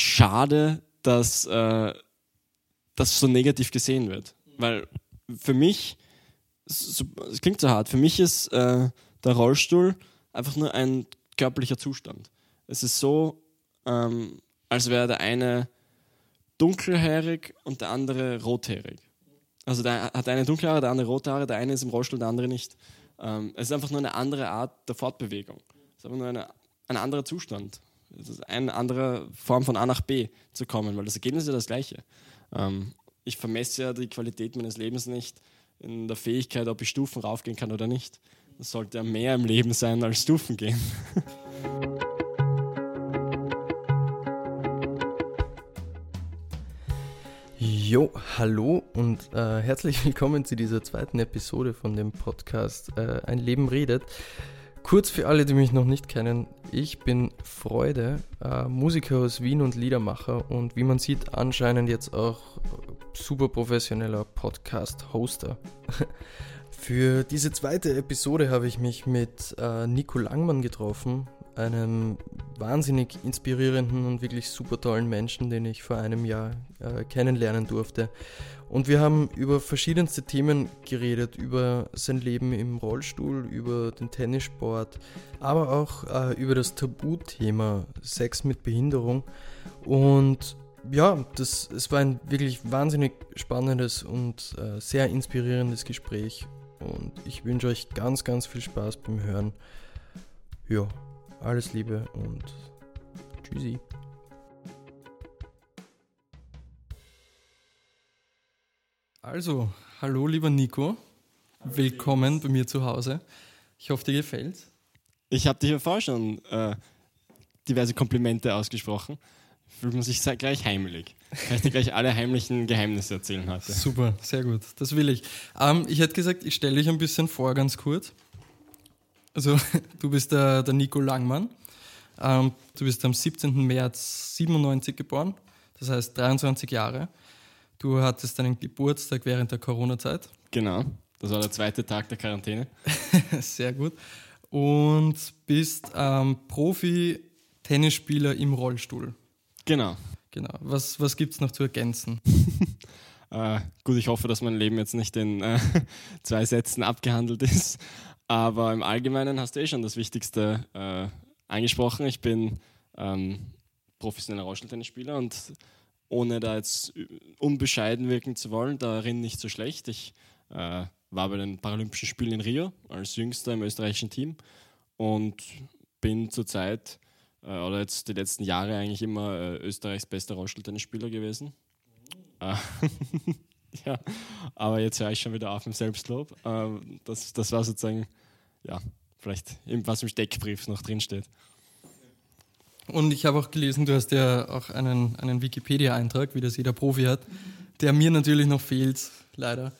schade, dass äh, das so negativ gesehen wird. Weil für mich, es klingt so hart, für mich ist äh, der Rollstuhl einfach nur ein körperlicher Zustand. Es ist so, ähm, als wäre der eine dunkelhaarig und der andere rothaarig. Also der hat eine dunkle Haare, der andere rote Haare, der eine ist im Rollstuhl, der andere nicht. Ähm, es ist einfach nur eine andere Art der Fortbewegung. Es ist einfach nur eine, ein anderer Zustand. Eine andere Form von A nach B zu kommen, weil das Ergebnis ist ja das gleiche. Ähm, ich vermesse ja die Qualität meines Lebens nicht in der Fähigkeit, ob ich Stufen raufgehen kann oder nicht. Das sollte ja mehr im Leben sein als Stufen gehen. Jo, hallo und äh, herzlich willkommen zu dieser zweiten Episode von dem Podcast äh, Ein Leben redet. Kurz für alle, die mich noch nicht kennen, ich bin Freude, äh, Musiker aus Wien und Liedermacher und wie man sieht, anscheinend jetzt auch super professioneller Podcast-Hoster. für diese zweite Episode habe ich mich mit äh, Nico Langmann getroffen, einem wahnsinnig inspirierenden und wirklich super tollen Menschen, den ich vor einem Jahr äh, kennenlernen durfte. Und wir haben über verschiedenste Themen geredet, über sein Leben im Rollstuhl, über den Tennissport, aber auch äh, über das Tabuthema Sex mit Behinderung. Und ja, das, es war ein wirklich wahnsinnig spannendes und äh, sehr inspirierendes Gespräch. Und ich wünsche euch ganz, ganz viel Spaß beim Hören. Ja, alles Liebe und tschüssi. Also, hallo lieber Nico. Hallo, Willkommen bei mir zu Hause. Ich hoffe, dir gefällt's. Ich habe dir vorher schon äh, diverse Komplimente ausgesprochen. Fühlt man sich gleich heimelig. Kann ich dir gleich alle heimlichen Geheimnisse erzählen heute. Super, sehr gut. Das will ich. Ähm, ich hätte gesagt, ich stelle dich ein bisschen vor, ganz kurz. Also, du bist der, der Nico Langmann. Ähm, du bist am 17. März 97 geboren, das heißt 23 Jahre. Du hattest deinen Geburtstag während der Corona-Zeit. Genau, das war der zweite Tag der Quarantäne. Sehr gut. Und bist ähm, Profi-Tennisspieler im Rollstuhl. Genau. Genau. Was, was gibt es noch zu ergänzen? äh, gut, ich hoffe, dass mein Leben jetzt nicht in äh, zwei Sätzen abgehandelt ist. Aber im Allgemeinen hast du eh schon das Wichtigste äh, angesprochen. Ich bin ähm, professioneller Rollstuhltennisspieler und ohne da jetzt unbescheiden wirken zu wollen, darin nicht so schlecht. Ich äh, war bei den Paralympischen Spielen in Rio als Jüngster im österreichischen Team und bin zurzeit äh, oder jetzt die letzten Jahre eigentlich immer äh, Österreichs bester Rollstuhltennisspieler gewesen. Mhm. ja, aber jetzt höre ich schon wieder auf im Selbstlob. Ähm, das, das war sozusagen, ja, vielleicht was im Steckbrief noch drinsteht. Und ich habe auch gelesen, du hast ja auch einen, einen Wikipedia-Eintrag, wie das jeder Profi hat, der mir natürlich noch fehlt, leider.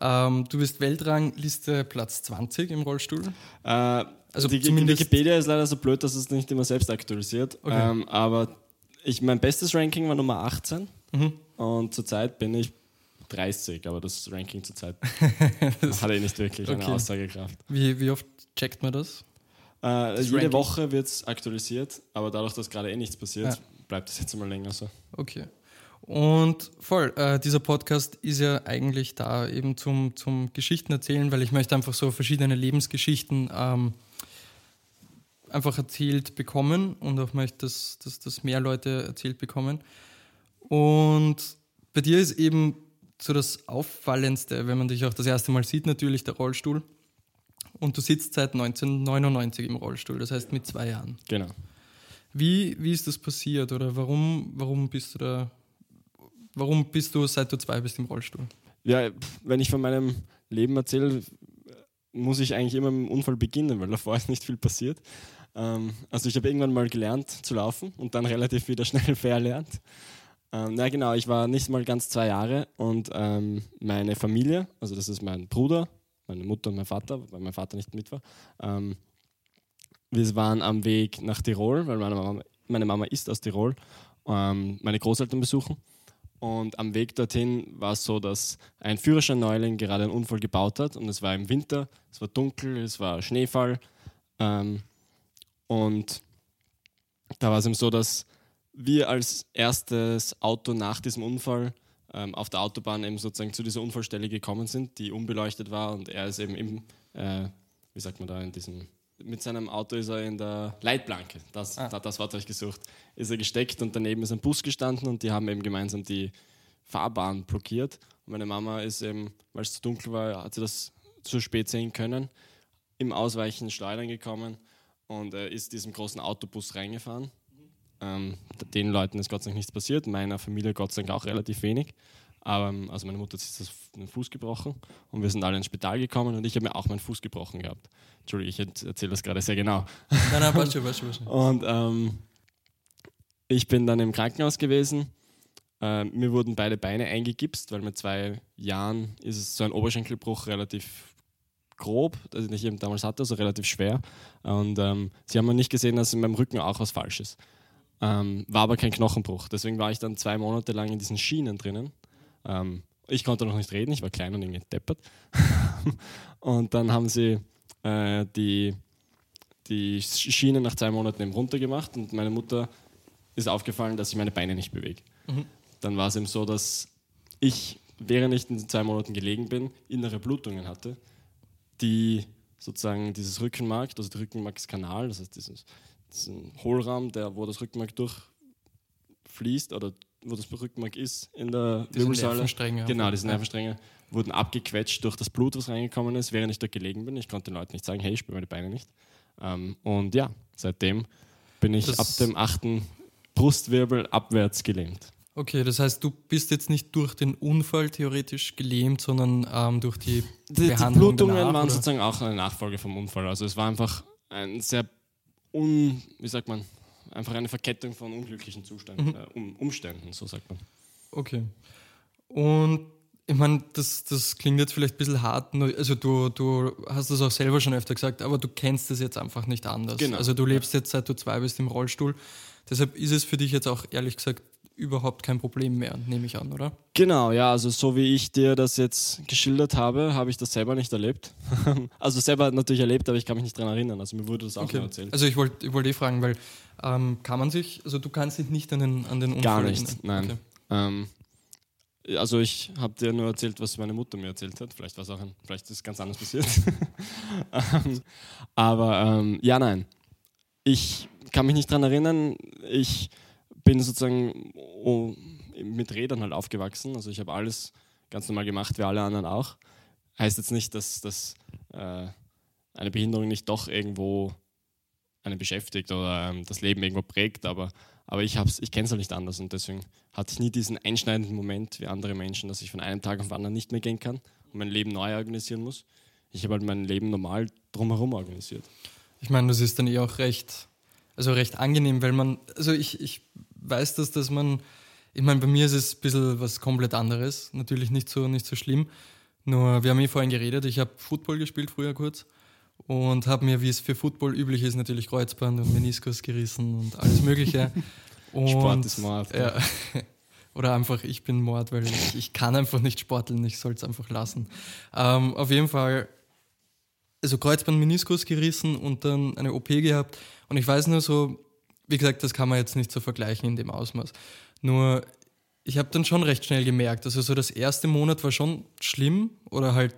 Ähm, du bist Weltrangliste Platz 20 im Rollstuhl. Äh, also die, zumindest Wikipedia ist leider so blöd, dass es nicht immer selbst aktualisiert. Okay. Ähm, aber ich, mein bestes Ranking war Nummer 18 mhm. und zurzeit bin ich 30, aber das Ranking zurzeit hat eh nicht wirklich okay. eine Aussagekraft. Wie, wie oft checkt man das? Äh, jede Ranking? Woche wird es aktualisiert, aber dadurch, dass gerade eh nichts passiert, ja. bleibt es jetzt mal länger so. Okay. Und voll, äh, dieser Podcast ist ja eigentlich da eben zum, zum Geschichten erzählen, weil ich möchte einfach so verschiedene Lebensgeschichten ähm, einfach erzählt bekommen und auch möchte, dass, dass, dass mehr Leute erzählt bekommen. Und bei dir ist eben so das Auffallendste, wenn man dich auch das erste Mal sieht, natürlich der Rollstuhl. Und du sitzt seit 1999 im Rollstuhl, das heißt mit zwei Jahren. Genau. Wie, wie ist das passiert oder warum, warum bist du da, warum bist du seit du zwei bist im Rollstuhl? Ja, wenn ich von meinem Leben erzähle, muss ich eigentlich immer mit dem Unfall beginnen, weil davor ist nicht viel passiert. Ähm, also ich habe irgendwann mal gelernt zu laufen und dann relativ wieder schnell verlernt. Ähm, na genau, ich war nicht mal ganz zwei Jahre und ähm, meine Familie, also das ist mein Bruder, meine Mutter und mein Vater, weil mein Vater nicht mit war. Ähm, wir waren am Weg nach Tirol, weil meine Mama, meine Mama ist aus Tirol, ähm, meine Großeltern besuchen. Und am Weg dorthin war es so, dass ein Führerschein-Neuling gerade einen Unfall gebaut hat. Und es war im Winter, es war dunkel, es war Schneefall. Ähm, und da war es eben so, dass wir als erstes Auto nach diesem Unfall ähm, auf der Autobahn eben sozusagen zu dieser Unfallstelle gekommen sind, die unbeleuchtet war und er ist eben im, äh, wie sagt man da, in diesem, mit seinem Auto ist er in der Leitplanke, das, Ah. da, das Wort habe ich gesucht, ist er gesteckt und daneben ist ein Bus gestanden und die haben eben gemeinsam die Fahrbahn blockiert. Und meine Mama ist eben, weil es zu dunkel war, hat sie das zu spät sehen können, im Ausweichen Schleudern gekommen und äh, ist diesem großen Autobus reingefahren. Ähm, den Leuten ist Gott sei Dank nichts passiert, meiner Familie Gott sei Dank auch relativ wenig. Aber ähm, also meine Mutter hat sich den Fuß gebrochen und wir sind alle ins Spital gekommen und ich habe mir auch meinen Fuß gebrochen gehabt. Entschuldigung, ich erzähle das gerade sehr genau. Nein, nein, passt schon, passt schon. Passt schon. Und ähm, ich bin dann im Krankenhaus gewesen. Äh, mir wurden beide Beine eingegipst, weil mit zwei Jahren ist es so ein Oberschenkelbruch relativ grob, also den ich eben damals hatte, also relativ schwer. Und ähm, sie haben nicht gesehen, dass in meinem Rücken auch was falsch ist. Ähm, war aber kein Knochenbruch. Deswegen war ich dann zwei Monate lang in diesen Schienen drinnen. Ähm, ich konnte noch nicht reden, ich war klein und irgendwie deppert. und dann haben sie äh, die, die Schiene nach zwei Monaten eben runtergemacht und meine Mutter ist aufgefallen, dass ich meine Beine nicht bewege. Mhm. Dann war es eben so, dass ich, während ich in den zwei Monaten gelegen bin, innere Blutungen hatte, die sozusagen dieses Rückenmark, also der Rückenmarkskanal, das heißt dieses, diesen Hohlraum, der, wo das Rückenmark durchfließt oder wo das Rückenmark ist in der Diese Wirbelsäule. Nervenstränge. Genau, diese. Nervenstränge wurden abgequetscht durch das Blut, was reingekommen ist, während ich dort gelegen bin. Ich konnte den Leuten nicht sagen, hey, ich spüre meine Beine nicht. Ähm, und ja, seitdem bin ich Das- ab dem achten Brustwirbel abwärts gelähmt. Okay, das heißt, du bist jetzt nicht durch den Unfall theoretisch gelähmt, sondern ähm, durch die Die, die Behandlung Blutungen danach, waren oder? sozusagen auch eine Nachfolge vom Unfall. Also es war einfach ein sehr un, wie sagt man, einfach eine Verkettung von unglücklichen Zuständen, Mhm. äh, um, Umständen, so sagt man. Okay. Und ich meine, das, das klingt jetzt vielleicht ein bisschen hart, also du, du hast das auch selber schon öfter gesagt, aber du kennst es jetzt einfach nicht anders. Genau. Also du lebst jetzt seit du zwei bist im Rollstuhl. Deshalb ist es für dich jetzt auch ehrlich gesagt überhaupt kein Problem mehr, nehme ich an, oder? Genau, ja, also so wie ich dir das jetzt geschildert habe, habe ich das selber nicht erlebt. also selber natürlich erlebt, aber ich kann mich nicht daran erinnern. Also mir wurde das auch nur erzählt. Also ich wollte ich wollt eh fragen, weil ähm, kann man sich, also du kannst dich nicht an den, an den Unfall Gar nicht, erinnern? nein. Okay. Ähm, also ich habe dir nur erzählt, was meine Mutter mir erzählt hat. Vielleicht war es auch ein, vielleicht ist es ganz anders passiert. ähm, aber ähm, ja, nein. Ich kann mich nicht daran erinnern. Ich bin sozusagen oh, mit Rädern halt aufgewachsen. Also ich habe alles ganz normal gemacht, wie alle anderen auch. Heißt jetzt nicht, dass, dass äh, eine Behinderung nicht doch irgendwo einen beschäftigt oder ähm, das Leben irgendwo prägt, aber, aber ich, ich kenne es halt nicht anders und deswegen hatte ich nie diesen einschneidenden Moment wie andere Menschen, dass ich von einem Tag auf den anderen nicht mehr gehen kann und mein Leben neu organisieren muss. Ich habe halt mein Leben normal drumherum organisiert. Ich meine, das ist dann eh auch recht, also recht angenehm, weil man, also ich, ich weiß das, dass man, ich meine, bei mir ist es ein bisschen was komplett anderes, natürlich nicht so, nicht so schlimm, nur wir haben eh vorhin geredet, ich habe Football gespielt früher kurz und habe mir, wie es für Football üblich ist, natürlich Kreuzband und Meniskus gerissen und alles mögliche. Und, Sport ist Mord. Ja. Oder einfach, ich bin Mord, weil ich, ich kann einfach nicht sporteln, ich soll es einfach lassen. Ähm, auf jeden Fall, also Kreuzband, Meniskus gerissen und dann eine OP gehabt. Und ich weiß nur so, wie gesagt, das kann man jetzt nicht so vergleichen in dem Ausmaß. Nur, ich habe dann schon recht schnell gemerkt, also so das erste Monat war schon schlimm oder halt,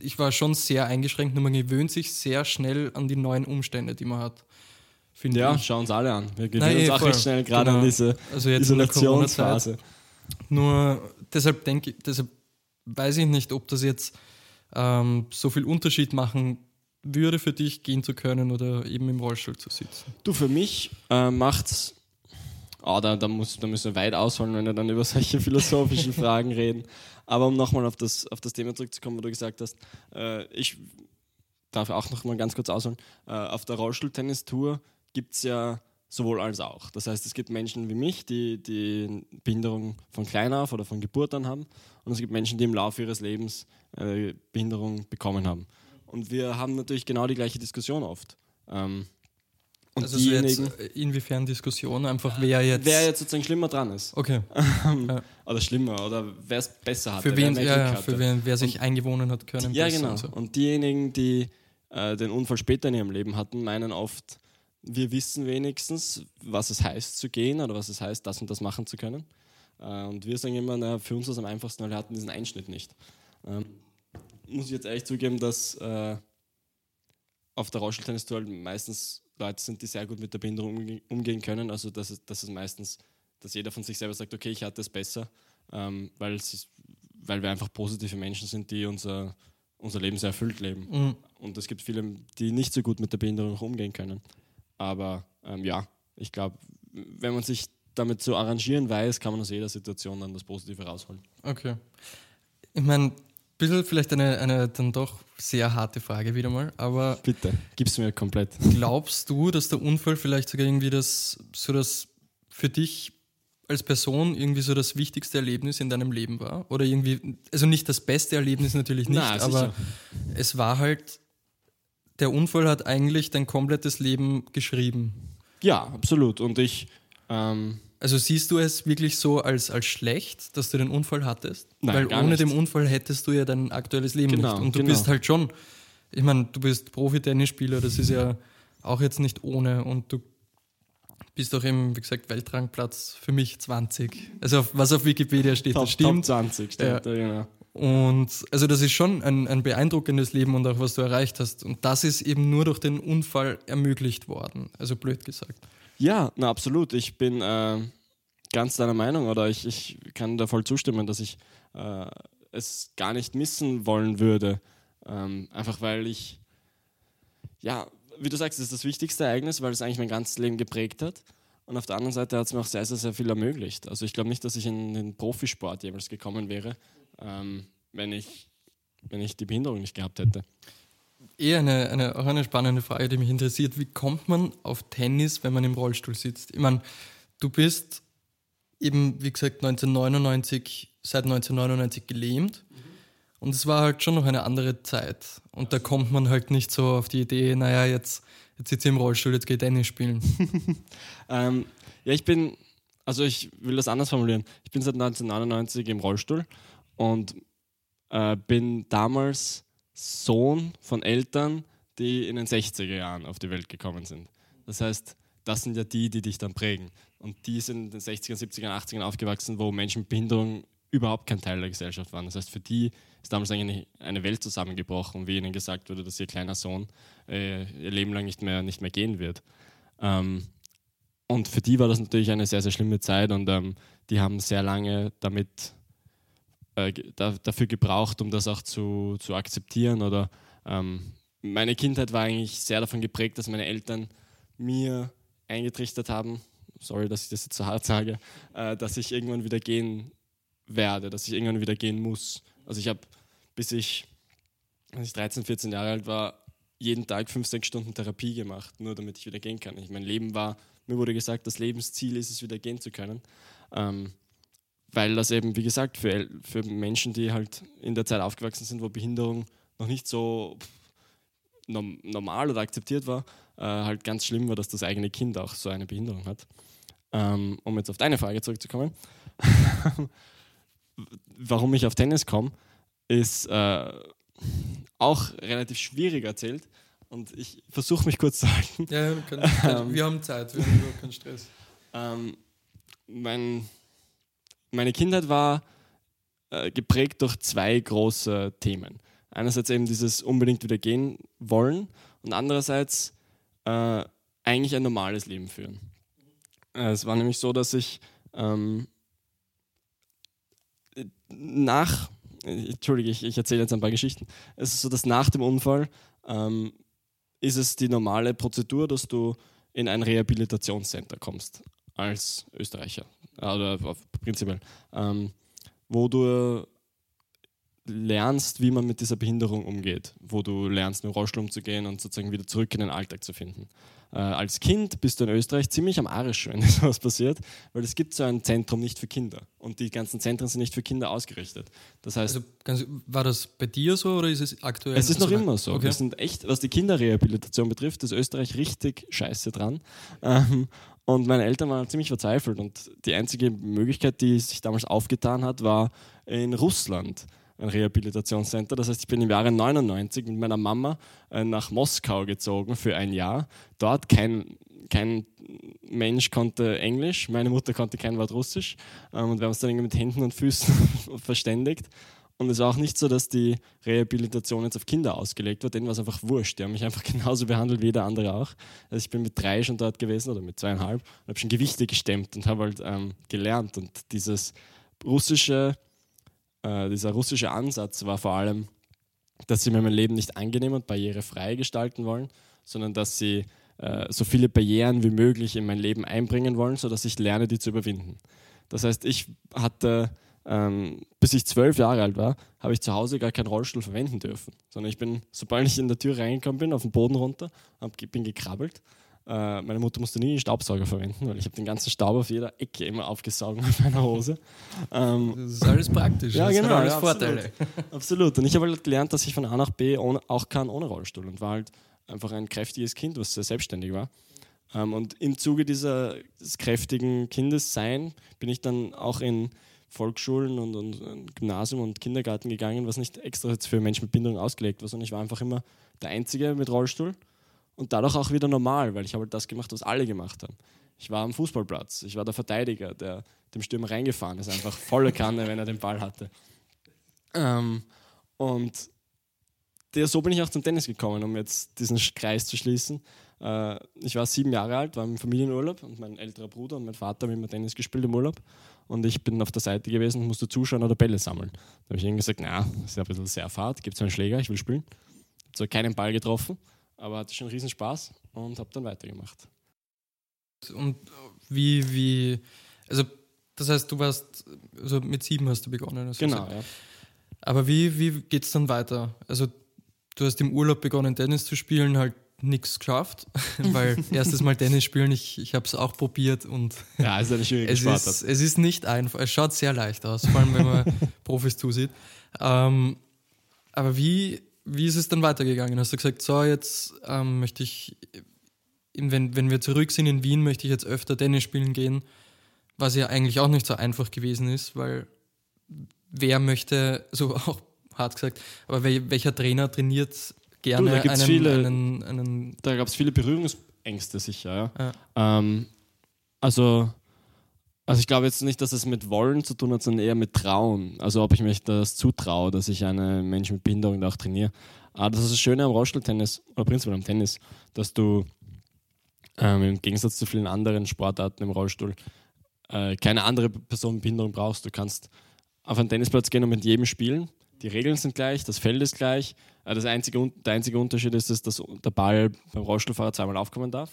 ich war schon sehr eingeschränkt, nur man gewöhnt sich sehr schnell an die neuen Umstände, die man hat. Finde Ja, ich. schauen uns alle an. Wir Nein, gewöhnen uns eh, auch voll. recht schnell gerade Genau. an diese Also. Isolationsphase. Nur deshalb denke ich, deshalb weiß ich nicht, ob das jetzt ähm, so viel Unterschied machen würde für dich, gehen zu können oder eben im Rollstuhl zu sitzen. Du, für mich äh, macht's. Oh, da, da, muss, da müssen wir weit ausholen, wenn wir dann über solche philosophischen Fragen reden. Aber um nochmal auf das, auf das Thema zurückzukommen, wo du gesagt hast, äh, ich darf auch noch mal ganz kurz ausholen. Äh, auf der Rollstuhltennistour gibt es ja sowohl als auch. Das heißt, es gibt Menschen wie mich, die die Behinderung von klein auf oder von Geburt an haben. Und es gibt Menschen, die im Laufe ihres Lebens äh, Behinderung bekommen haben. Und wir haben natürlich genau die gleiche Diskussion oft. Ähm, und also so jetzt diejenigen, äh, inwiefern Diskussion, einfach wer jetzt. wer jetzt sozusagen schlimmer dran ist. okay, Oder schlimmer, oder wer es besser hat. für wen, ja, ja, für wen, wer sich eingewohnen hat können. Ja, genau. und so. Und diejenigen, die äh, den Unfall später in ihrem Leben hatten, meinen oft, wir wissen wenigstens, was es heißt zu gehen oder was es heißt, das und das machen zu können. Äh, und wir sagen immer, na, für uns ist es am einfachsten, weil wir hatten diesen Einschnitt nicht. Ähm, muss ich jetzt ehrlich zugeben, dass äh, auf der Rollstuhltennistour halt meistens Leute sind, die sehr gut mit der Behinderung umge umgehen können. Also dass es, dass es meistens, dass jeder von sich selber sagt, okay, ich hatte es besser, ähm, weil, es weil wir einfach positive Menschen sind, die unser, unser Leben sehr erfüllt leben. Mhm. Und es gibt viele, die nicht so gut mit der Behinderung umgehen können. Aber ähm, ja, ich glaube, wenn man sich damit zu arrangieren weiß, kann man aus jeder Situation dann das Positive rausholen. Okay. Ich meine, ein bisschen vielleicht eine, eine dann doch sehr harte Frage wieder mal, aber. Bitte, gib's mir komplett. Glaubst du, dass der Unfall vielleicht sogar irgendwie das, so das für dich als Person irgendwie so das wichtigste Erlebnis in deinem Leben war? Oder irgendwie, also nicht das beste Erlebnis natürlich nicht, Nein, aber es war halt, der Unfall hat eigentlich dein komplettes Leben geschrieben. Ja, absolut. Und ich ähm, also siehst du es wirklich so als, als schlecht, dass du den Unfall hattest? Nein, Weil ohne nicht. den Unfall hättest du ja dein aktuelles Leben genau, nicht. Und du genau. bist halt schon, ich meine, du bist Profi-Tennisspieler, das ist ja auch jetzt nicht ohne. Und du bist auch eben, wie gesagt, Weltrangplatz für mich 20. Also was auf Wikipedia steht, Top, das stimmt. Top 20 steht, ja. ja genau. Und also das ist schon ein, ein beeindruckendes Leben und auch was du erreicht hast. Und das ist eben nur durch den Unfall ermöglicht worden. Also blöd gesagt. Ja, na absolut. Ich bin äh, ganz deiner Meinung oder ich, ich kann da voll zustimmen, dass ich äh, es gar nicht missen wollen würde. Ähm, einfach weil ich, ja, wie du sagst, es ist das wichtigste Ereignis, weil es eigentlich mein ganzes Leben geprägt hat. Und auf der anderen Seite hat es mir auch sehr, sehr, sehr viel ermöglicht. Also ich glaube nicht, dass ich in den Profisport jemals gekommen wäre, ähm, wenn, ich, wenn ich die Behinderung nicht gehabt hätte eher eine, eine, auch eine spannende Frage, die mich interessiert. Wie kommt man auf Tennis, wenn man im Rollstuhl sitzt? Ich meine, du bist eben, wie gesagt, 1999, seit 1999 gelähmt. Und es war halt schon noch eine andere Zeit. Und da kommt man halt nicht so auf die Idee, naja, jetzt, jetzt sitze ich im Rollstuhl, jetzt ich Tennis spielen. ähm, ja, ich bin, also ich will das anders formulieren. Ich bin seit 1999 im Rollstuhl und äh, bin damals Sohn von Eltern, die in den 60er Jahren auf die Welt gekommen sind. Das heißt, das sind ja die, die dich dann prägen. Und die sind in den 60er, 70er, 80er aufgewachsen, wo Menschen mit Behinderung überhaupt kein Teil der Gesellschaft waren. Das heißt, für die ist damals eigentlich eine Welt zusammengebrochen, wie ihnen gesagt wurde, dass ihr kleiner Sohn äh, ihr Leben lang nicht mehr, nicht mehr gehen wird. Ähm, und für die war das natürlich eine sehr, sehr schlimme Zeit und ähm, die haben sehr lange damit äh, da, dafür gebraucht, um das auch zu, zu akzeptieren. Oder ähm, meine Kindheit war eigentlich sehr davon geprägt, dass meine Eltern mir eingetrichtert haben, sorry, dass ich das jetzt so hart sage, äh, dass ich irgendwann wieder gehen werde, dass ich irgendwann wieder gehen muss. Also ich habe, bis ich, als ich 13, 14 Jahre alt war, jeden Tag fünf, sechs Stunden Therapie gemacht, nur damit ich wieder gehen kann. Ich, mein Leben war, mir wurde gesagt, das Lebensziel ist es, wieder gehen zu können. Ähm, weil das eben, wie gesagt, für, für Menschen, die halt in der Zeit aufgewachsen sind, wo Behinderung noch nicht so normal oder akzeptiert war, äh, halt ganz schlimm war, dass das eigene Kind auch so eine Behinderung hat. Ähm, um jetzt auf deine Frage zurückzukommen, warum ich auf Tennis komme, ist äh, auch relativ schwierig erzählt und ich versuche mich kurz zu halten. Ja, wir, können, wir haben Zeit, wir haben überhaupt keinen Stress. Ähm, mein meine Kindheit war äh, geprägt durch zwei große Themen. Einerseits eben dieses unbedingt wieder gehen wollen und andererseits äh, eigentlich ein normales Leben führen. Äh, es war nämlich so, dass ich ähm, nach, entschuldige, ich, ich erzähle jetzt ein paar Geschichten. Es ist so, dass nach dem Unfall ähm, ist es die normale Prozedur, dass du in ein Rehabilitationscenter kommst als Österreicher oder prinzipiell, ähm, wo du lernst, wie man mit dieser Behinderung umgeht, wo du lernst, mit Rollstuhl umzugehen und sozusagen wieder zurück in den Alltag zu finden. Äh, als Kind bist du in Österreich ziemlich am Arsch, wenn sowas passiert, weil es gibt so ein Zentrum nicht für Kinder und die ganzen Zentren sind nicht für Kinder ausgerichtet. Das heißt, also, ganz, war das bei dir so oder ist es aktuell? Es ist noch immer so. Okay. Wir sind echt, was die Kinderrehabilitation betrifft, ist Österreich richtig scheiße dran. Ähm, und meine Eltern waren ziemlich verzweifelt und die einzige Möglichkeit, die sich damals aufgetan hat, war in Russland ein Rehabilitationscenter. Das heißt, ich bin im Jahre 99 mit meiner Mama äh, nach Moskau gezogen für ein Jahr. Dort kein, kein Mensch konnte Englisch, meine Mutter konnte kein Wort Russisch ähm, und wir haben uns dann irgendwie mit Händen und Füßen verständigt. Und es war auch nicht so, dass die Rehabilitation jetzt auf Kinder ausgelegt war, denen war es einfach wurscht. Die haben mich einfach genauso behandelt wie jeder andere auch. Also ich bin mit drei schon dort gewesen oder mit zweieinhalb und habe schon Gewichte gestemmt und habe halt ähm, gelernt. Und dieses russische, äh, dieser russische Ansatz war vor allem, dass sie mir mein Leben nicht angenehm und barrierefrei gestalten wollen, sondern dass sie äh, so viele Barrieren wie möglich in mein Leben einbringen wollen, sodass ich lerne, die zu überwinden. Das heißt, ich hatte, ähm, bis ich zwölf Jahre alt war, habe ich zu Hause gar keinen Rollstuhl verwenden dürfen, sondern ich bin, sobald ich in der Tür reingekommen bin, auf den Boden runter, hab, bin gekrabbelt. Äh, meine Mutter musste nie einen Staubsauger verwenden, weil ich habe den ganzen Staub auf jeder Ecke immer aufgesaugt mit meiner Hose. Ähm, das ist alles praktisch. Ja, das genau. Hat alles ja, Vorteile. Absolut. absolut. Und ich habe halt gelernt, dass ich von A nach B ohne, auch kann ohne Rollstuhl und war halt einfach ein kräftiges Kind, was sehr selbstständig war. Ähm, und im Zuge dieser, des kräftigen Kindessein bin ich dann auch in Volksschulen und, und, Gymnasium und Kindergarten gegangen, was nicht extra jetzt für Menschen mit Behinderung ausgelegt war, sondern ich war einfach immer der Einzige mit Rollstuhl und dadurch auch wieder normal, weil ich habe halt das gemacht, was alle gemacht haben. Ich war am Fußballplatz, ich war der Verteidiger, der dem Stürmer reingefahren ist, einfach volle Kanne, wenn er den Ball hatte. Ähm, und der, so bin ich auch zum Tennis gekommen, um jetzt diesen Kreis zu schließen. Äh, ich war sieben Jahre alt, war im Familienurlaub und mein älterer Bruder und mein Vater haben immer Tennis gespielt im Urlaub. Und ich bin auf der Seite gewesen und musste zuschauen oder Bälle sammeln. Da habe ich ihnen gesagt, na, ist ein bisschen sehr fad, gibt es einen Schläger, ich will spielen. Habe zwar keinen Ball getroffen, aber hatte schon riesen Spaß und habe dann weitergemacht. Und wie, wie, also das heißt, du warst, also mit sieben hast du begonnen. Genau, ja. Aber wie, wie geht es dann weiter? Also du hast im Urlaub begonnen, Tennis zu spielen, halt nichts geschafft, weil erstes Mal Tennis spielen, ich, ich habe es auch probiert und ja, ist eine schwierige es Sportart. Ist, es ist nicht einfach, es schaut sehr leicht aus, vor allem wenn man Profis zusieht. Ähm, aber wie, wie ist es dann weitergegangen? Hast du gesagt, so jetzt ähm, möchte ich, wenn, wenn wir zurück sind in Wien, möchte ich jetzt öfter Tennis spielen gehen, was ja eigentlich auch nicht so einfach gewesen ist, weil wer möchte, so auch hart gesagt, aber welcher Trainer trainiert gerne du, da einen, viele, einen, einen Da gab es viele Berührungsängste sicher, ja. ja. Ähm, also, also ich glaube jetzt nicht, dass es mit Wollen zu tun hat, sondern eher mit Trauen. Also ob ich mich das zutraue, dass ich einen Menschen mit Behinderung da auch trainiere. Aber das ist das Schöne am Rollstuhltennis oder prinzipiell am Tennis, dass du ähm, im Gegensatz zu vielen anderen Sportarten im Rollstuhl äh, keine andere Person mit Behinderung brauchst. Du kannst auf einen Tennisplatz gehen und mit jedem spielen die Regeln sind gleich, das Feld ist gleich. Äh, das einzige, der einzige Unterschied ist, dass der Ball beim Rollstuhlfahrer zweimal aufkommen darf.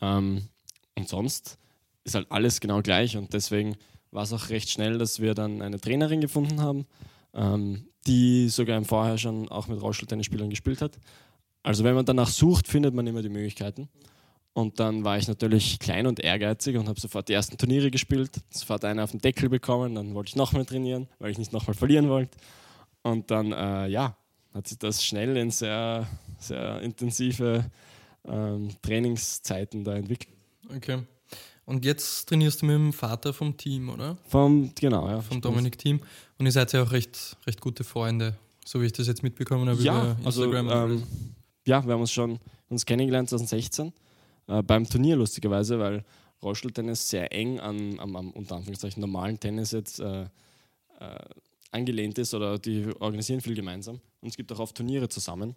Ähm, und sonst ist halt alles genau gleich. Und deswegen war es auch recht schnell, dass wir dann eine Trainerin gefunden haben, ähm, die sogar im Vorher schon auch mit Rollstuhltennisspielern gespielt hat. Also wenn man danach sucht, findet man immer die Möglichkeiten. Und dann war ich natürlich klein und ehrgeizig und habe sofort die ersten Turniere gespielt, sofort eine auf den Deckel bekommen, dann wollte ich nochmal trainieren, weil ich nicht nochmal verlieren wollte. Und dann, äh, ja, hat sich das schnell in sehr, sehr intensive ähm, Trainingszeiten da entwickelt. Okay. Und jetzt trainierst du mit dem Vater vom Team, oder? Vom, genau, ja. Vom Dominik-Team. Und ihr seid ja auch recht, recht gute Freunde, so wie ich das jetzt mitbekommen habe ja, über Instagram. Also, ähm, ja, wir haben uns schon uns kennengelernt 2016 äh, beim Turnier lustigerweise, weil Rollstuhltennis sehr eng an, am, am unter Anführungszeichen normalen Tennis jetzt äh, äh, angelehnt ist oder die organisieren viel gemeinsam. Und es gibt auch oft Turniere zusammen.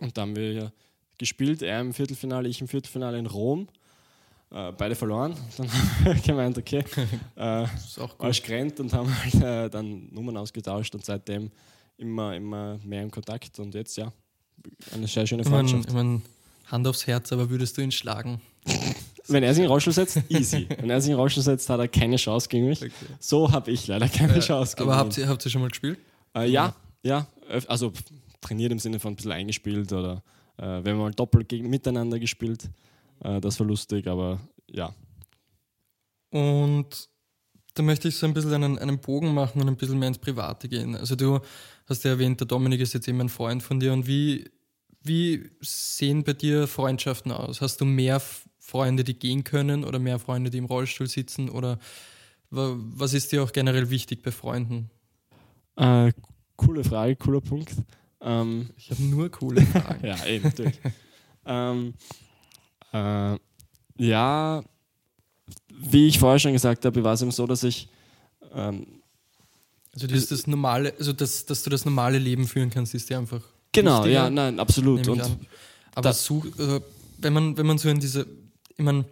Und da haben wir ja gespielt, er im Viertelfinale, ich im Viertelfinale in Rom. Äh, beide verloren. Dann haben wir gemeint, okay, äh, grennt und haben halt, äh, dann Nummern ausgetauscht und seitdem immer, immer mehr im Kontakt. Und jetzt ja, eine sehr schöne Freundschaft. Ich mein, ich mein, Hand aufs Herz, aber würdest du ihn schlagen? Wenn er sich in Rollstuhl setzt, easy. Wenn er sich in Rollstuhl setzt, hat er keine Chance gegen mich. Okay. So habe ich leider keine äh, Chance gegen aber ihn. Aber habt ihr schon mal gespielt? Äh, ja, ja. Also trainiert im Sinne von ein bisschen eingespielt oder äh, wir haben mal doppelt gegen, miteinander gespielt. Äh, das war lustig, aber ja. Und da möchte ich so ein bisschen einen, einen Bogen machen und ein bisschen mehr ins Private gehen. Also du hast ja erwähnt, der Dominik ist jetzt eben ein Freund von dir und wie, wie sehen bei dir Freundschaften aus? Hast du mehr Freunde, die gehen können oder mehr Freunde, die im Rollstuhl sitzen? Oder was ist dir auch generell wichtig bei Freunden? Äh, coole Frage, cooler Punkt. Ähm, ich habe nur coole Fragen. ja, eben, natürlich. ähm, äh, Ja, wie ich vorher schon gesagt habe, war es eben so, dass ich ähm, also das das normale, also das, dass du das normale Leben führen kannst, ist dir einfach. Genau, ja, nein, absolut. Und Aber so, also, wenn man, wenn man so in diese, ich meine,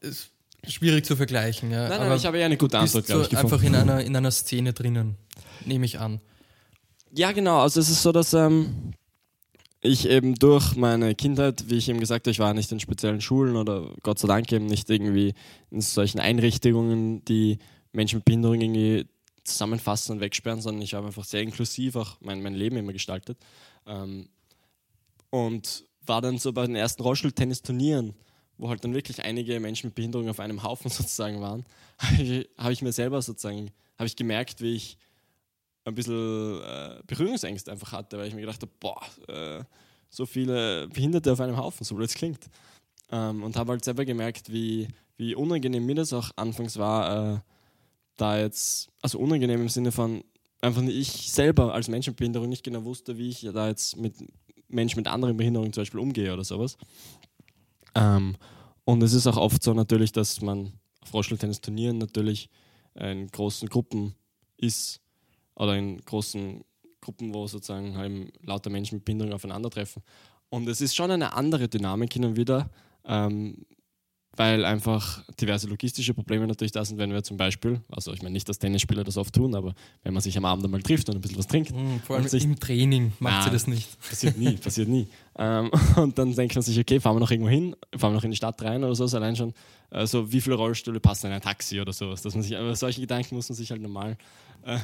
ist schwierig zu vergleichen, ja. Nein, nein, ich habe ja eine gute Antwort, glaube ich. Einfach in einer, in einer Szene drinnen, nehme ich an. Ja, genau. Also es ist so, dass ähm, ich eben durch meine Kindheit, wie ich eben gesagt habe, ich war nicht in speziellen Schulen oder Gott sei Dank eben nicht irgendwie in solchen Einrichtungen, die Menschen mit Behinderung irgendwie zusammenfassen und wegsperren, sondern ich habe einfach sehr inklusiv auch mein, mein Leben immer gestaltet. Ähm, und war dann so bei den ersten Rollstuhl-Tennis-Turnieren, wo halt dann wirklich einige Menschen mit Behinderung auf einem Haufen sozusagen waren, habe ich, mir selber sozusagen, habe ich gemerkt, wie ich ein bisschen äh, Berührungsängste einfach hatte, weil ich mir gedacht habe, boah, äh, so viele Behinderte auf einem Haufen, so blöd es klingt. Ähm, und habe halt selber gemerkt, wie, wie unangenehm mir das auch anfangs war, äh, da jetzt, also unangenehm im Sinne von, einfach ich selber als Mensch mit Behinderung nicht genau wusste, wie ich da jetzt mit Menschen mit anderen Behinderungen zum Beispiel umgehe oder sowas. Ähm, und es ist auch oft so natürlich, dass man auf Rollstuhltennis-Turnieren natürlich in großen Gruppen ist oder in großen Gruppen, wo sozusagen halt lauter Menschen mit Behinderung aufeinandertreffen. Und es ist schon eine andere Dynamik hin und wieder, ähm, weil einfach diverse logistische Probleme natürlich da sind, wenn wir zum Beispiel, also ich meine nicht, dass Tennisspieler das oft tun, aber wenn man sich am Abend einmal trifft und ein bisschen was trinkt. Mhm, vor allem sich, im Training macht na, sie das nicht. Passiert nie, passiert nie. Ähm, und dann denkt man sich, okay, fahren wir noch irgendwo hin, fahren wir noch in die Stadt rein oder so, ist allein schon, also wie viele Rollstühle passen in ein Taxi oder sowas, dass man sich, aber solche Gedanken muss man sich halt normal. Äh,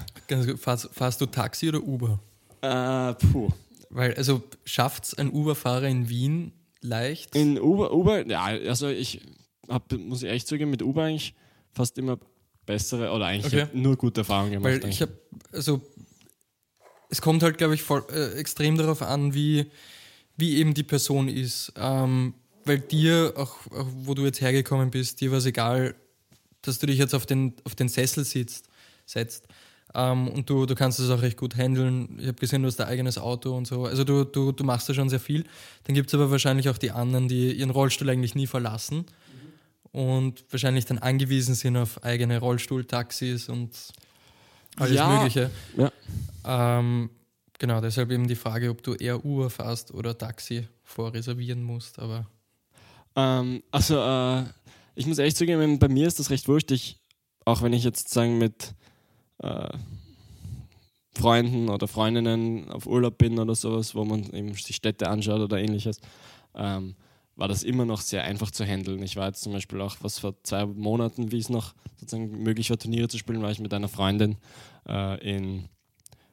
fahrst, fahrst, du Taxi oder Uber? Äh, puh. Weil, also schafft es ein Uber-Fahrer in Wien leicht? In Uber, Uber, ja, also ich hab, muss ich echt zugeben, mit Uber eigentlich fast immer bessere oder eigentlich okay. nur gute Erfahrungen gemacht. Weil ich habe, also es kommt halt, glaube ich, voll, äh, extrem darauf an, wie, wie eben die Person ist. Ähm, weil dir, auch, auch, wo du jetzt hergekommen bist, dir war es egal, dass du dich jetzt auf den, auf den Sessel sitzt, setzt. Ähm, und du, du kannst es auch recht gut handeln. Ich habe gesehen, du hast dein eigenes Auto und so. Also du, du, du machst da schon sehr viel. Dann gibt es aber wahrscheinlich auch die anderen, die ihren Rollstuhl eigentlich nie verlassen und wahrscheinlich dann angewiesen sind auf eigene Rollstuhltaxis und alles ja. Mögliche. Ja. Ähm, genau, deshalb eben die Frage, ob du eher Uber fährst oder Taxi vorreservieren musst. Aber ähm, also, äh, ich muss echt zugeben, bei mir ist das recht wurscht. Ich, auch wenn ich jetzt sagen mit äh, Freunden oder Freundinnen auf Urlaub bin oder sowas, wo man eben sich Städte anschaut oder ähnliches. Ähm, war das immer noch sehr einfach zu handeln. Ich war jetzt zum Beispiel auch, was vor zwei Monaten, wie es noch sozusagen möglich war, Turniere zu spielen, war ich mit einer Freundin äh, in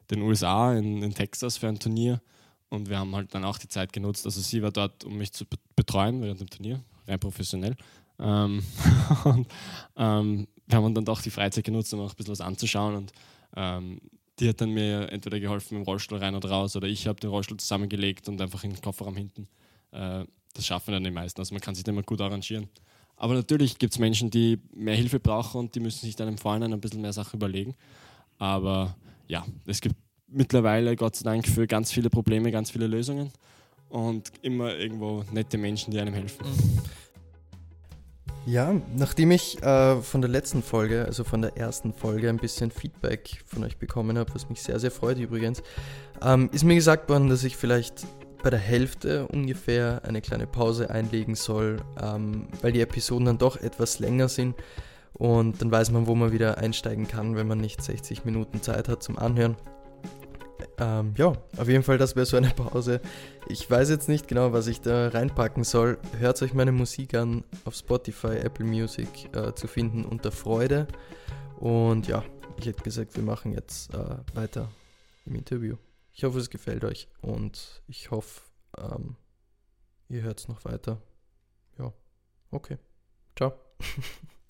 den USA, in, in, Texas für ein Turnier. Und wir haben halt dann auch die Zeit genutzt. Also sie war dort, um mich zu betreuen während dem Turnier, rein professionell. Ähm, und ähm, wir haben dann doch die Freizeit genutzt, um auch ein bisschen was anzuschauen. Und ähm, die hat dann mir entweder geholfen dem Rollstuhl rein oder raus oder ich habe den Rollstuhl zusammengelegt und einfach in den Kofferraum hinten äh, das schaffen dann die meisten. Also man kann sich da immer gut arrangieren. Aber natürlich gibt es Menschen, die mehr Hilfe brauchen und die müssen sich dann im Vorhinein ein bisschen mehr Sachen überlegen. Aber ja, es gibt mittlerweile, Gott sei Dank, für ganz viele Probleme ganz viele Lösungen und immer irgendwo nette Menschen, die einem helfen. Mhm. Ja, nachdem ich äh, von der letzten Folge, also von der ersten Folge, ein bisschen Feedback von euch bekommen habe, was mich sehr, sehr freut übrigens, ähm, ist mir gesagt worden, dass ich vielleicht bei der Hälfte ungefähr eine kleine Pause einlegen soll, ähm, weil die Episoden dann doch etwas länger sind und dann weiß man, wo man wieder einsteigen kann, wenn man nicht 60 Minuten Zeit hat zum Anhören. Ähm, ja, auf jeden Fall, das wäre so eine Pause. Ich weiß jetzt nicht genau, was ich da reinpacken soll. Hört euch meine Musik an auf Spotify, Apple Music äh, zu finden unter Freude. Und ja, ich hätte gesagt, wir machen jetzt äh, weiter im Interview. Ich hoffe, es gefällt euch und ich hoffe, ähm, ihr hört es noch weiter. Ja, okay. Ciao.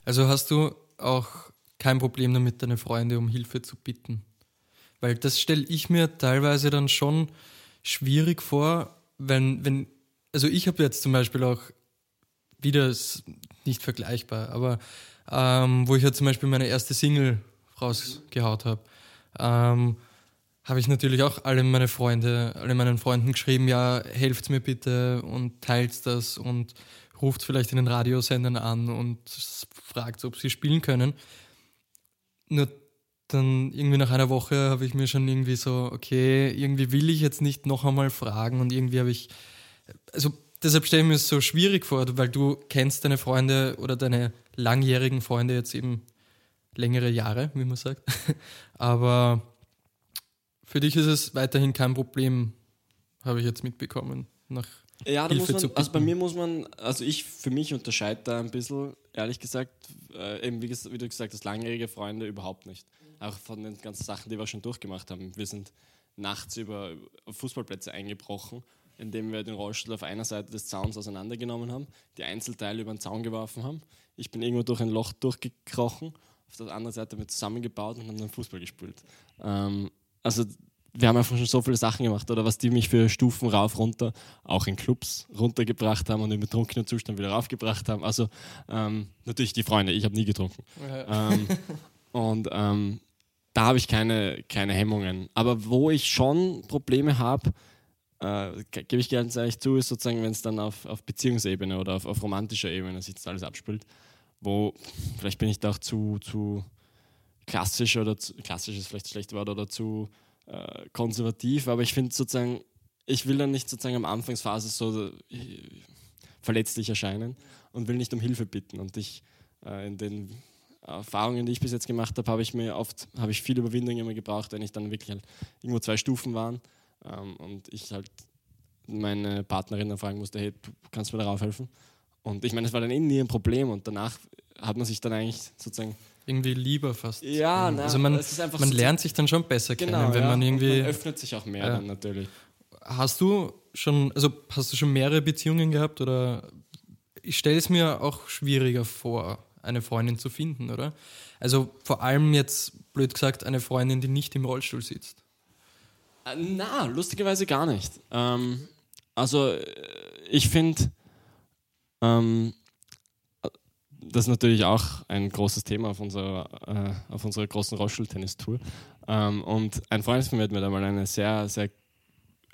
Also hast du auch kein Problem damit, deine Freunde um Hilfe zu bitten? Weil das stelle ich mir teilweise dann schon schwierig vor, wenn, wenn, also ich habe jetzt zum Beispiel auch wieder nicht vergleichbar, aber ähm, wo ich ja zum Beispiel meine erste Single rausgehaut habe. Ähm, habe ich natürlich auch alle meine Freunde, alle meinen Freunden geschrieben, ja, helft mir bitte und teilt das und ruft vielleicht in den Radiosendern an und fragt, ob sie spielen können. Nur dann irgendwie nach einer Woche habe ich mir schon irgendwie so, okay, irgendwie will ich jetzt nicht noch einmal fragen und irgendwie habe ich, also deshalb stelle ich mir es so schwierig vor, weil du kennst deine Freunde oder deine langjährigen Freunde jetzt eben längere Jahre, wie man sagt. Aber für dich ist es weiterhin kein Problem, habe ich jetzt mitbekommen. Nach ja, da muss man, also bei mir muss man, also ich für mich unterscheide da ein bisschen, ehrlich gesagt, äh, eben wie, wie, du gesagt hast, langjährige Freunde überhaupt nicht. Auch von den ganzen Sachen, die wir schon durchgemacht haben. Wir sind nachts über Fußballplätze eingebrochen, indem wir den Rollstuhl auf einer Seite des Zauns auseinandergenommen haben, die Einzelteile über den Zaun geworfen haben. Ich bin irgendwo durch ein Loch durchgekrochen, auf der anderen Seite mit zusammengebaut und haben dann Fußball gespielt. Ähm, also wir haben einfach schon so viele Sachen gemacht, oder was die mich für Stufen rauf, runter, auch in Clubs runtergebracht haben und im betrunkenen Zustand wieder raufgebracht haben. Also ähm, natürlich die Freunde, ich habe nie getrunken. Ja. Ähm, und ähm, da habe ich keine, keine Hemmungen. Aber wo ich schon Probleme habe, äh, gebe ich ganz ehrlich zu, ist sozusagen, wenn es dann auf, auf Beziehungsebene oder auf, auf romantischer Ebene sich das alles abspielt, wo vielleicht bin ich da auch zu, zu klassisch oder zu, klassisch ist vielleicht ein schlechtes Wort oder zu äh, konservativ, aber ich finde sozusagen, ich will dann nicht sozusagen am Anfangsphase so äh, verletzlich erscheinen und will nicht um Hilfe bitten. Und ich äh, in den Erfahrungen, die ich bis jetzt gemacht habe, habe ich mir oft, habe ich viel Überwindung immer gebraucht, wenn ich dann wirklich halt irgendwo zwei Stufen waren ähm, und ich halt meine Partnerin dann fragen musste, hey, du kannst mir darauf helfen. Und ich meine, es war dann eh nie ein Problem und danach hat man sich dann eigentlich sozusagen irgendwie lieber fast. Ja, na, also man, man lernt sich dann schon besser genau, kennen, wenn ja, man irgendwie. man öffnet sich auch mehr ja. dann natürlich. Hast du schon, also hast du schon mehrere Beziehungen gehabt oder ich stelle es mir auch schwieriger vor, eine Freundin zu finden, oder? Also vor allem jetzt, blöd gesagt, eine Freundin, die nicht im Rollstuhl sitzt. Äh, na, lustigerweise gar nicht. Ähm, also äh, ich finde, ähm, das ist natürlich auch ein großes Thema auf unserer, äh, auf unserer großen Rollstuhl-Tennis-Tour. Ähm, und ein Freund von mir hat mir da mal einen sehr, sehr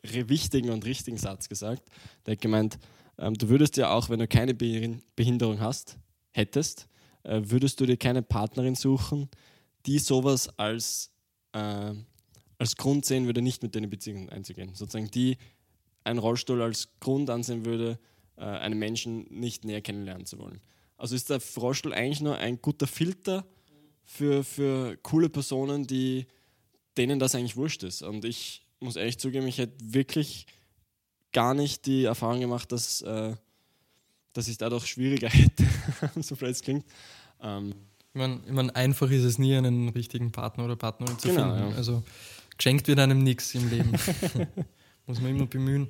wichtigen und richtigen Satz gesagt. Der hat gemeint, ähm, du würdest ja auch, wenn du keine Behinderung hast, hättest, äh, würdest du dir keine Partnerin suchen, die sowas als, äh, als Grund sehen würde, nicht mit deiner Beziehung einzugehen. Sozusagen die einen Rollstuhl als Grund ansehen würde, äh, einen Menschen nicht näher kennenlernen zu wollen. Also ist der Froschel eigentlich nur ein guter Filter für, für coole Personen, die, denen das eigentlich wurscht ist. Und ich muss ehrlich zugeben, ich hätte wirklich gar nicht die Erfahrung gemacht, dass, äh, dass ich dadurch schwieriger hätte, so vielleicht es klingt. Ähm, ich meine, ich mein, einfach ist es nie, einen richtigen Partner oder Partnerin zu genau, finden. Ja. Also geschenkt wird einem nichts im Leben. Muss man immer bemühen.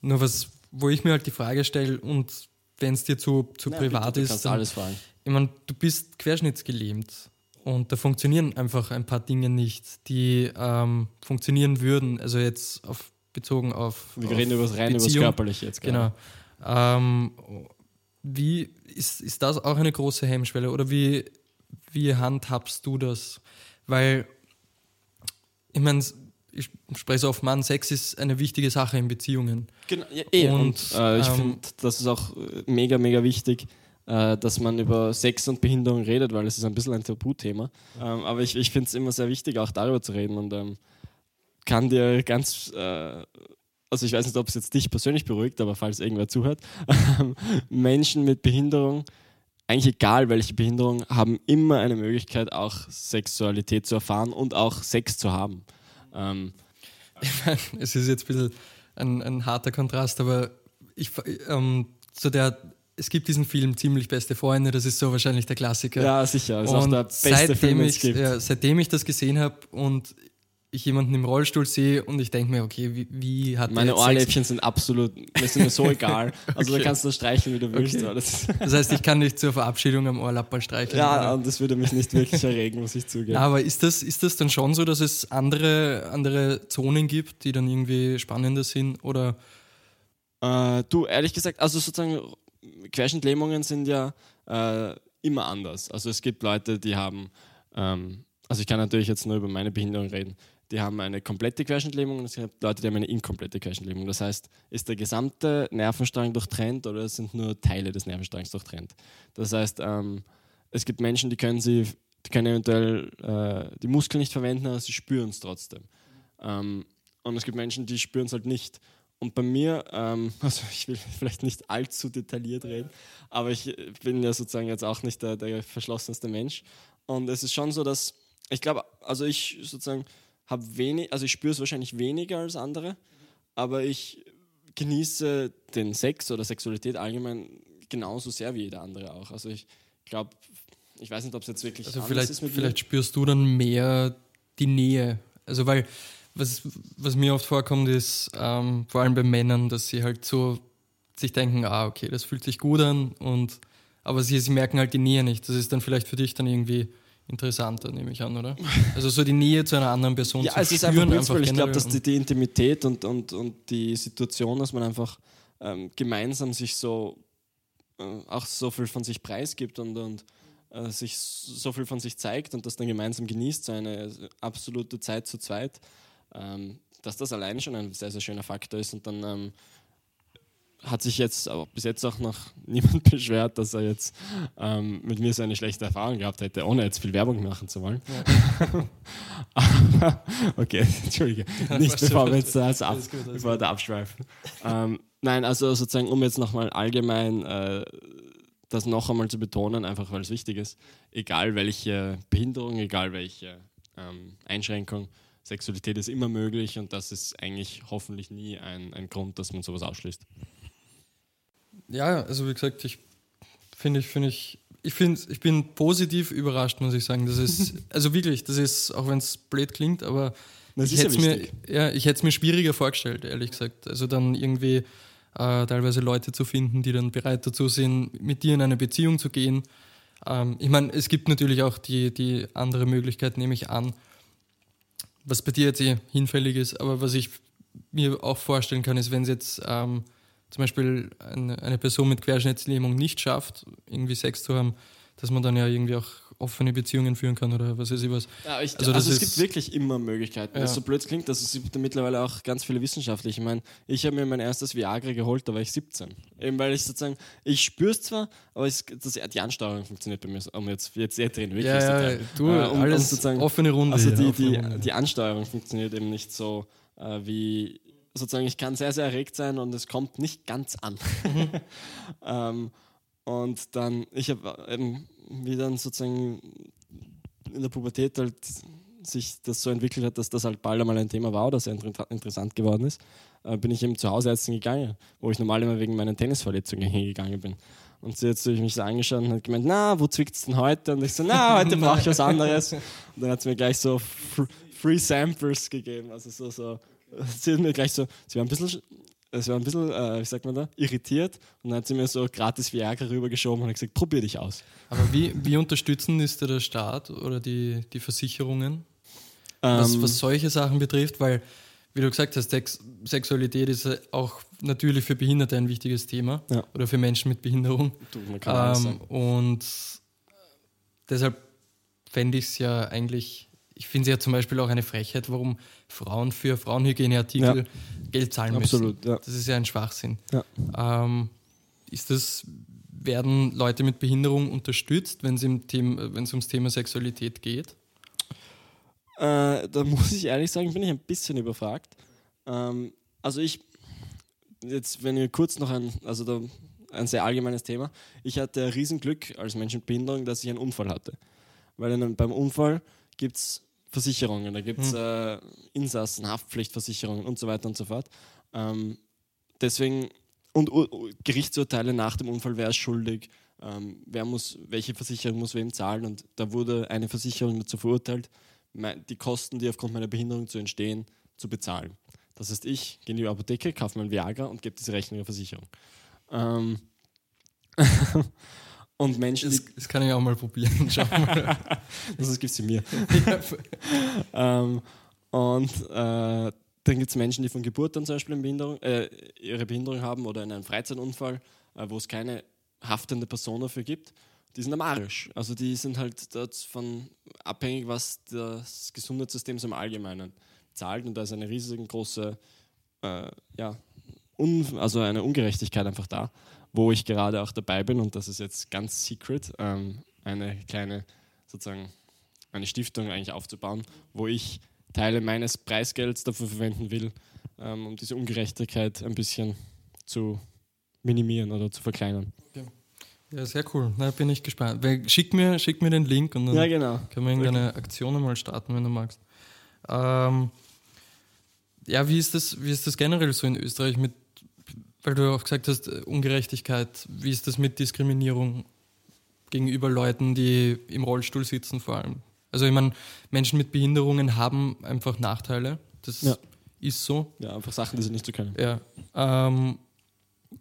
Nur was, wo ich mir halt die Frage stelle, und wenn es dir zu, zu ja, privat bitte, ist. Dann, alles fragen. Ich meine, du bist querschnittsgelähmt und da funktionieren einfach ein paar Dinge nicht, die ähm, funktionieren würden. Also jetzt auf, bezogen auf. Wir auf reden über das rein über das Körperliche jetzt. Genau. Ähm, wie ist, ist das auch eine große Hemmschwelle oder wie, wie handhabst du das? Weil, ich meine, ich spreche so oft Mann, Sex ist eine wichtige Sache in Beziehungen. Genau, ja, eh. Und, und äh, ich ähm, finde, das ist auch mega, mega wichtig, äh, dass man über Sex und Behinderung redet, weil es ist ein bisschen ein Tabuthema. Ähm, aber ich, ich finde es immer sehr wichtig, auch darüber zu reden und ähm, kann dir ganz, äh, also ich weiß nicht, ob es jetzt dich persönlich beruhigt, aber falls irgendwer zuhört, Menschen mit Behinderung eigentlich egal welche Behinderung, haben immer eine Möglichkeit, auch Sexualität zu erfahren und auch Sex zu haben. Ähm, es ist jetzt ein bisschen ein, ein harter Kontrast, aber ich, ähm, so der, es gibt diesen Film Ziemlich beste Freunde, das ist so wahrscheinlich der Klassiker. Ja, sicher, ist und auch der beste seitdem Film, ich, ja, seitdem ich das gesehen habe und ich jemanden im Rollstuhl sehe und ich denke mir, okay, wie, wie hat Meine Ohrläppchen sind absolut, mir sind mir so egal. Also okay. da kannst du streichen, wie du willst. Okay. Das, das, heißt, ich kann nicht zur Verabschiedung am Ohrlappal streicheln. Ja, und das würde mich nicht wirklich erregen, muss ich zugeben. Aber ist das, ist das dann schon so, dass es andere, andere Zonen gibt, die dann irgendwie spannender sind? Oder? Äh, du, ehrlich gesagt, also sozusagen Querschnittlähmungen sind ja äh, immer anders. Also es gibt Leute, die haben, ähm, also ich kann natürlich jetzt nur über meine Behinderung reden die haben eine komplette Querschnittlähmung und es gibt Leute, die haben eine inkomplette Querschnittlähmung. Das heißt, ist der gesamte Nervenstrang durchtrennt oder sind nur Teile des Nervenstrangs durchtrennt? Das heißt, ähm, es gibt Menschen, die können, sie, die können eventuell äh, die Muskeln nicht verwenden, aber sie spüren es trotzdem. Ähm, und es gibt Menschen, die spüren es halt nicht. Und bei mir, ähm, also ich will vielleicht nicht allzu detailliert reden, aber ich bin ja sozusagen jetzt auch nicht der, der verschlossenste Mensch. Und es ist schon so, dass ich glaube, also ich sozusagen habe wenig, also ich spüre es wahrscheinlich weniger als andere, aber ich genieße den Sex oder Sexualität allgemein genauso sehr wie jeder andere auch. Also ich glaube, ich weiß nicht, ob es jetzt wirklich also vielleicht, vielleicht spürst du dann mehr die Nähe. Also weil was, was mir oft vorkommt, ist ähm, vor allem bei Männern, dass sie halt so sich denken, ah, okay, das fühlt sich gut an und aber sie, sie merken halt die Nähe nicht. Das ist dann vielleicht für dich dann irgendwie interessanter, nehme ich an, oder? Also so die Nähe zu einer anderen Person ja, zu es spüren. Ist einfach, einfach ich glaube, dass die, die, Intimität und, und, und die Situation, dass man einfach ähm, gemeinsam sich so äh, auch so viel von sich preisgibt und, und äh, sich so viel von sich zeigt und das dann gemeinsam genießt, so eine absolute Zeit zu zweit, ähm, dass das alleine schon ein sehr, sehr schöner Faktor ist und dann ähm, hat sich jetzt aber bis jetzt auch noch niemand beschwert, dass er jetzt ähm, mit mir so eine schlechte Erfahrung gehabt hätte, ohne jetzt viel Werbung machen zu wollen. Ja. okay, Entschuldige. Nicht bevor wir jetzt also ab, gut, bevor wir abschweifen. ähm, nein, also sozusagen, um jetzt nochmal allgemein äh, das noch einmal zu betonen, einfach weil es wichtig ist, egal welche Behinderung, egal welche ähm, Einschränkung, Sexualität ist immer möglich und das ist eigentlich hoffentlich nie ein, ein Grund, dass man sowas ausschließt. Ja, also wie gesagt, ich finde ich, finde ich, ich finde, ich bin positiv überrascht, muss ich sagen. Das ist, also wirklich, das ist, auch wenn es blöd klingt, aber das ich hätte ja mir, ja, ich hätte es mir schwieriger vorgestellt, ehrlich gesagt. Also dann irgendwie äh, teilweise Leute zu finden, die dann bereit dazu sind, mit dir in eine Beziehung zu gehen. Ähm, ich meine, es gibt natürlich auch die, die andere Möglichkeit, nehme ich an, was bei dir jetzt eh hinfällig ist, aber was ich mir auch vorstellen kann, ist, wenn es jetzt ähm, zum Beispiel eine, eine Person mit Querschnittslähmung nicht schafft, irgendwie Sex zu haben, dass man dann ja irgendwie auch offene Beziehungen führen kann oder was weiß ich was. Ja, ich, also, also es gibt wirklich immer Möglichkeiten. Ja. Das so blöd klingt, dass es gibt mittlerweile auch ganz viele Wissenschaftler. Ich meine, ich habe mir mein erstes Viagra geholt, da war ich 17. Eben weil ich sozusagen, ich spüre es zwar, aber es, das, die Ansteuerung funktioniert bei mir, um jetzt, jetzt eh drin, wirklich. Ja, ja, du, äh, um, alles um sozusagen, offene Runde. Also die, die, die Ansteuerung funktioniert eben nicht so äh, wie sozusagen, ich kann sehr, sehr erregt sein und es kommt nicht ganz an. Mhm. ähm, und dann, ich habe eben, wie dann sozusagen in der Pubertät halt sich das so entwickelt hat, dass das halt bald einmal ein Thema war oder sehr interessant geworden ist, äh, bin ich eben zu Hausärzten gegangen, wo ich normal immer wegen meinen Tennisverletzungen hingegangen bin. Und sie hat sich mich so angeschaut und hat gemeint, na, wo zwickt es denn heute? Und ich so, na, heute brauche ich was anderes. Und dann hat sie mir gleich so Free Samples gegeben, also so, so sie hat mir gleich so, sie war ein bisschen, sie war ein bisschen, äh, wie sagt man da, irritiert und dann hat sie mir so gratis Viagra rübergeschoben und hat gesagt, probier dich aus. Aber wie, wie unterstützen ist da der Staat oder die, die Versicherungen, was, ähm, was solche Sachen betrifft? Weil, wie du gesagt hast, Sex, Sexualität ist auch natürlich für Behinderte ein wichtiges Thema ja. oder für Menschen mit Behinderung. Du, ähm, und deshalb fände ich es ja eigentlich ich finde es ja zum Beispiel auch eine Frechheit, warum Frauen für Frauenhygieneartikel ja. Geld zahlen Absolut, müssen. Ja. Das ist ja ein Schwachsinn. Ja. Ähm, ist das, werden Leute mit Behinderung unterstützt, wenn es ums Thema Sexualität geht? Äh, da muss ich ehrlich sagen, bin ich ein bisschen überfragt. Ähm, also ich, jetzt wenn wir kurz noch ein, also da, ein sehr allgemeines Thema. Ich hatte Riesenglück als Mensch mit Behinderung, dass ich einen Unfall hatte. Weil in, beim Unfall gibt es Versicherungen, da gibt es hm. äh, Insassen, Haftpflichtversicherungen und so weiter und so fort. Ähm, deswegen, und uh, Gerichtsurteile nach dem Unfall, wer ist schuldig, ähm, wer muss, welche Versicherung muss wem zahlen und da wurde eine Versicherung dazu verurteilt, die Kosten, die aufgrund meiner Behinderung zu entstehen, zu bezahlen. Das heißt, ich gehe in die Apotheke, kaufe mein Viagra und gebe diese Rechnung der Versicherung. Ähm Und Menschen. Das, das, kann ich auch mal probieren. Schau mal. das gibt es mir. ähm, und äh, dann gibt es Menschen, die von Geburt an zum Beispiel Behinderung, äh, ihre Behinderung haben oder in einem Freizeitunfall, äh, wo es keine haftende Person dafür gibt. Die sind am Arsch. Also die sind halt davon abhängig, was das Gesundheitssystem so im Allgemeinen zahlt und da ist eine riesengroße, äh, ja, un, also eine Ungerechtigkeit einfach da, wo ich gerade auch dabei bin und das ist jetzt ganz secret, ähm, eine kleine sozusagen eine Stiftung eigentlich aufzubauen, wo ich Teile meines Preisgelds dafür verwenden will, ähm, um diese Ungerechtigkeit ein bisschen zu minimieren oder zu verkleinern. Ja, sehr cool. Na, bin ich gespannt. Schick mir, schick mir den Link und dann ja, genau. können wir irgendeine Aktion mal starten, wenn du magst. Ähm, ja, wie ist, das, wie ist das generell so in Österreich mit, weil du auch gesagt hast, Ungerechtigkeit, wie ist das mit Diskriminierung gegenüber Leuten, die im Rollstuhl sitzen vor allem? Also ich meine, Menschen mit Behinderungen haben einfach Nachteile. Das ja. ist so. Ja, einfach Sachen, die sie nicht so können. Ja. Ähm,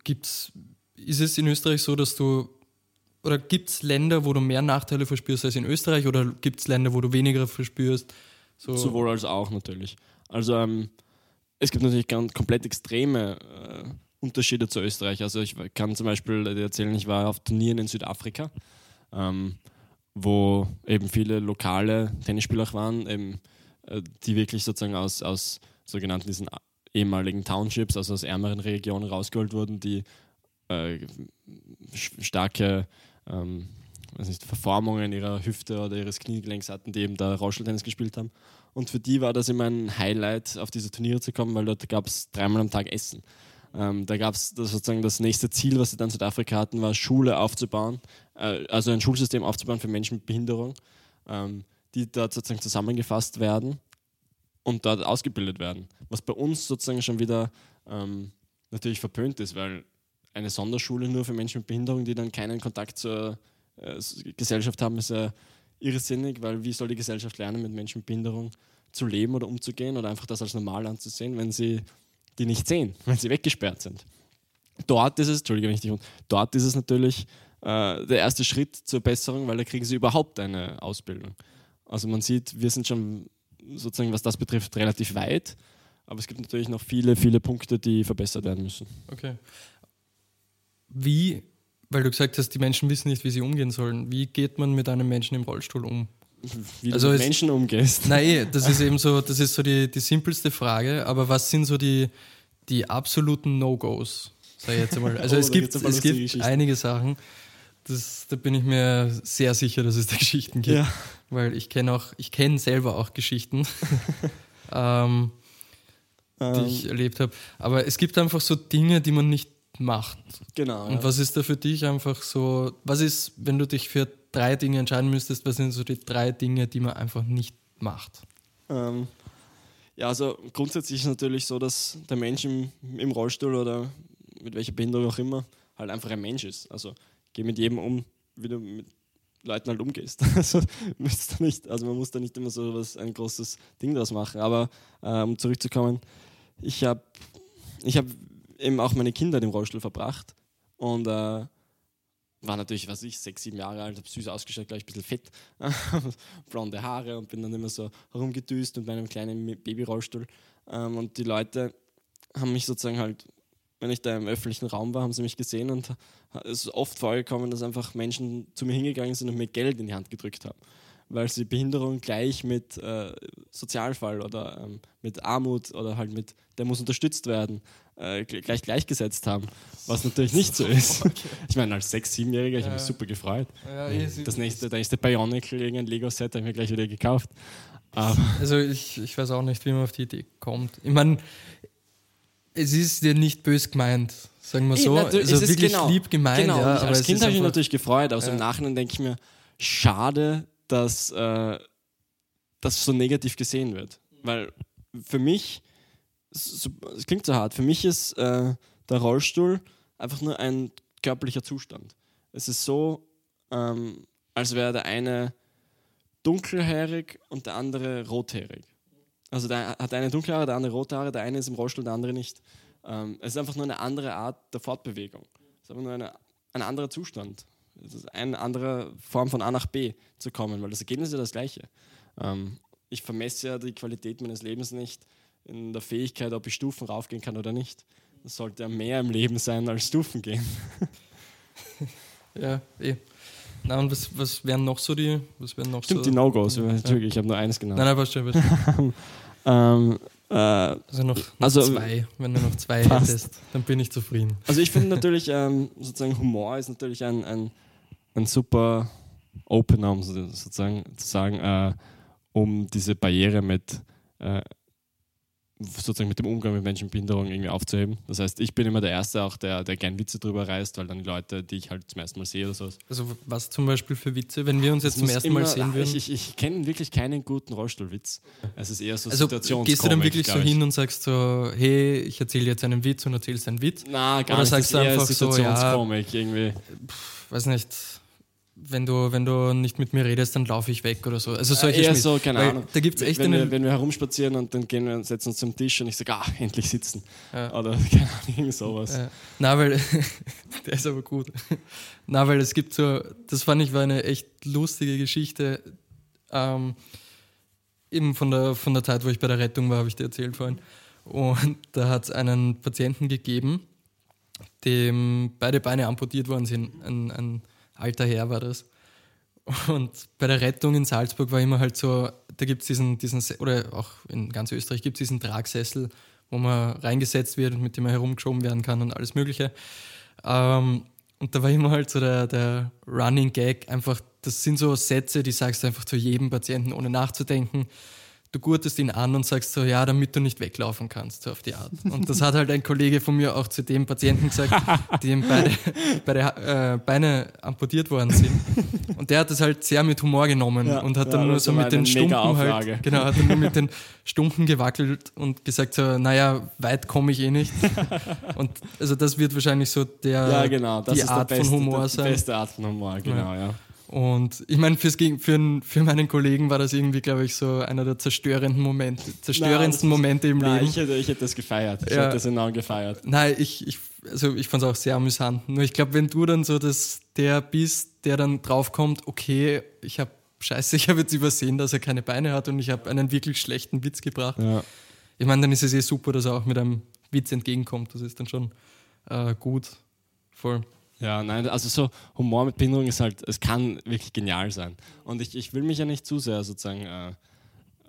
gibt's, ist es in Österreich so, dass du oder gibt es Länder, wo du mehr Nachteile verspürst als in Österreich oder gibt es Länder, wo du weniger verspürst? So Sowohl als auch natürlich. Also ähm, es gibt natürlich ganz komplett extreme äh, Unterschiede zu Österreich. Also ich kann zum Beispiel erzählen, ich war auf Turnieren in Südafrika, ähm, wo eben viele lokale Tennisspieler auch waren, eben, äh, die wirklich sozusagen aus, aus sogenannten diesen ehemaligen Townships, also aus ärmeren Regionen rausgeholt wurden, die äh, starke ähm, nicht, Verformungen ihrer Hüfte oder ihres Kniegelenks hatten, die eben da Rauscheltennis gespielt haben. Und für die war das immer ein Highlight, auf diese Turniere zu kommen, weil dort gab es dreimal am Tag Essen. Ähm, da gab es sozusagen das nächste Ziel, was sie dann in Südafrika hatten, war Schule aufzubauen, äh, also ein Schulsystem aufzubauen für Menschen mit Behinderung, ähm, die dort sozusagen zusammengefasst werden und dort ausgebildet werden. Was bei uns sozusagen schon wieder ähm, natürlich verpönt ist, weil eine Sonderschule nur für Menschen mit Behinderung, die dann keinen Kontakt zur äh, Gesellschaft haben, ist ja irrsinnig, weil wie soll die Gesellschaft lernen, mit Menschen mit Behinderung zu leben oder umzugehen oder einfach das als normal anzusehen, wenn sie die nicht sehen, wenn sie weggesperrt sind. Dort ist es, Entschuldige, wenn ich dort ist es natürlich äh, der erste Schritt zur Besserung, weil da kriegen sie überhaupt eine Ausbildung. Also man sieht, wir sind schon sozusagen, was das betrifft, relativ weit, aber es gibt natürlich noch viele, viele Punkte, die verbessert werden müssen. Okay wie, weil du gesagt hast, die Menschen wissen nicht, wie sie umgehen sollen, wie geht man mit einem Menschen im Rollstuhl um? Wie also du mit Menschen umgehst. Nein, das ist eben so, das ist so die, die simpelste Frage, aber was sind so die, die absoluten No-Gos, sag ich jetzt einmal. Also oh, es gibt, es gibt einige Sachen, das, da bin ich mir sehr sicher, dass es da Geschichten gibt. Ja. Weil ich kenne auch, ich kenne selber auch Geschichten, ähm, die um. ich ähm. erlebt habe. Aber es gibt einfach so Dinge, die man nicht macht. Genau. Und ja. was ist da für dich einfach so, was ist, wenn du dich für drei Dinge entscheiden müsstest, was sind so die drei Dinge, die man einfach nicht macht? Ähm, ja, also grundsätzlich ist es natürlich so, dass der Mensch im, im, Rollstuhl oder mit welcher Behinderung auch immer halt einfach ein Mensch ist. Also geh mit jedem um, wie du mit Leuten halt umgehst. Also, nicht, also man muss da nicht immer so was, ein großes Ding draus machen. Aber äh, um zurückzukommen, ich habe ich hab eben auch meine Kinder im Rollstuhl verbracht und äh, war natürlich, was ich, sechs, sieben Jahre alt, habe süß ausgeschaut, gleich ein bisschen fett, blonde Haare und bin dann immer so herumgedüst mit meinem kleinen Babyrollstuhl. Ähm, und die Leute haben mich sozusagen halt, wenn ich da im öffentlichen Raum war, haben sie mich gesehen und es ist oft vorgekommen, dass einfach Menschen zu mir hingegangen sind und mir Geld in die Hand gedrückt haben weil sie Behinderung gleich mit äh, Sozialfall oder ähm, mit Armut oder halt mit, der muss unterstützt werden, äh, gleich gleichgesetzt haben, was natürlich nicht so ist. Okay. Ich meine, als Sechs-, Siebenjähriger, ich habe mich super gefreut. Ja, das nächste, der nächste Bionicle, irgendein Lego-Set, habe ich mir gleich wieder gekauft. Aber also ich, ich weiß auch nicht, wie man auf die Idee kommt. Ich meine, es ist dir nicht bös gemeint, sagen wir so. also wirklich genau, lieb gemeint. Genau, ja, als Kind habe ich mich natürlich gefreut, aber ja. im Nachhinein denke ich mir, schade, dass äh, das so negativ gesehen wird. Weil für mich, es klingt so hart, für mich ist äh, der Rollstuhl einfach nur ein körperlicher Zustand. Es ist so, ähm, als wäre der eine dunkelhaarig und der andere rothaarig. Also der hat eine dunkle Haare, der andere rote Haare, der eine ist im Rollstuhl, der andere nicht. Ähm, es ist einfach nur eine andere Art der Fortbewegung. Es ist einfach nur eine, ein anderer Zustand es ist eine andere Form von A nach B zu kommen, weil das Ergebnis ist ja das gleiche. Ähm, ich vermesse ja die Qualität meines Lebens nicht in der Fähigkeit, ob ich Stufen raufgehen kann oder nicht. Das sollte ja mehr im Leben sein als Stufen gehen. ja, eh. Na, und was, was wären noch so die. Was wären noch Stimmt, so, die No-Gos. Ja. Ich habe nur eines genannt. Nein, nein, passt schon. Passt Ähm, äh, Also noch, noch Also, zwei. Wenn du noch zwei passt. hättest, dann bin ich zufrieden. also ich finde natürlich, ähm, sozusagen Humor ist natürlich ein, ein, ein super Opener, um so- sozusagen zu sagen, äh, um diese Barriere mit äh, sozusagen mit dem Umgang mit Menschen mit Behinderung irgendwie aufzuheben. Das heißt, ich bin immer der Erste auch, der, der gern Witze drüber reißt, weil dann die Leute, die ich halt zum ersten Mal sehe oder sowas. Also was zum Beispiel für Witze, wenn wir uns jetzt Es zum ersten Mal immer- sehen würden? Ich, ich, ich kenne wirklich keinen guten Rollstuhlwitz. Es ist eher so also Situationskomik. gehst du dann wirklich so hin und sagst so, hey, ich erzähle jetzt einen Witz und erzählst einen Witz? Na, gar Oder nicht. sagst das ist du eher einfach so, ja- Situationskomik irgendwie. Weiß nicht, wenn du, wenn du nicht mit mir redest, dann laufe ich weg oder so. Also solche Äh, eher Schmiss. so, keine Weil Ahnung. Da gibt es echt wenn, wir, wenn wir herumspazieren und dann gehen wir und setzen uns zum Tisch und ich sage, ah, endlich sitzen. Ja. Oder keine Ahnung, irgend sowas. Ja. Na, weil, der ist aber gut. Na, weil es gibt so, das fand ich war eine echt lustige Geschichte. Ähm, eben von der, von der Zeit, wo ich bei der Rettung war, habe ich dir erzählt vorhin. Und da hat es einen Patienten gegeben, dem beide Beine amputiert worden sind. Ein, ein alter Herr war das. Und bei der Rettung in Salzburg war immer halt so, da gibt es diesen, diesen, Se- oder auch in ganz Österreich gibt es diesen Tragsessel, wo man reingesetzt wird und mit dem man herumgeschoben werden kann und alles Mögliche. Ähm, und da war immer halt so der, der Running Gag, einfach, das sind so Sätze, die sagst du einfach zu jedem Patienten, ohne nachzudenken. Du gurtest ihn an und sagst so, ja, damit du nicht weglaufen kannst, so auf die Art. Und das hat halt ein Kollege von mir auch zu dem Patienten gesagt, dem beide, beide äh, Beine amputiert worden sind. Und der hat das halt sehr mit Humor genommen Ja, und hat ja, dann nur das so mit den eine Stumpen halt, genau, hat dann nur mit den Stumpen gewackelt und gesagt so, naja, weit komme ich eh nicht. Und also das wird wahrscheinlich so der, Ja, genau. Die Art beste, von Humor die sein. beste Art von Humor, genau, ja. Und ich meine, fürs für, für meinen Kollegen war das irgendwie, glaube ich, so einer der zerstörenden Momente, zerstörendsten Nein, Momente im Nein, Leben. ich hätte, ich hätte das gefeiert. Ich Ja. hätte das enorm gefeiert. Nein, ich, ich, also ich fand es auch sehr amüsant. Nur ich glaube, wenn du dann so das, der bist, der dann draufkommt, okay, ich habe Scheiße, ich habe jetzt übersehen, dass er keine Beine hat und ich habe einen wirklich schlechten Witz gebracht. Ja. Ich meine, dann ist es eh super, dass er auch mit einem Witz entgegenkommt. Das ist dann schon äh, gut. Voll. Ja, nein, also so Humor mit Behinderung ist halt, es kann wirklich genial sein. Und ich, ich will mich ja nicht zu sehr sozusagen äh,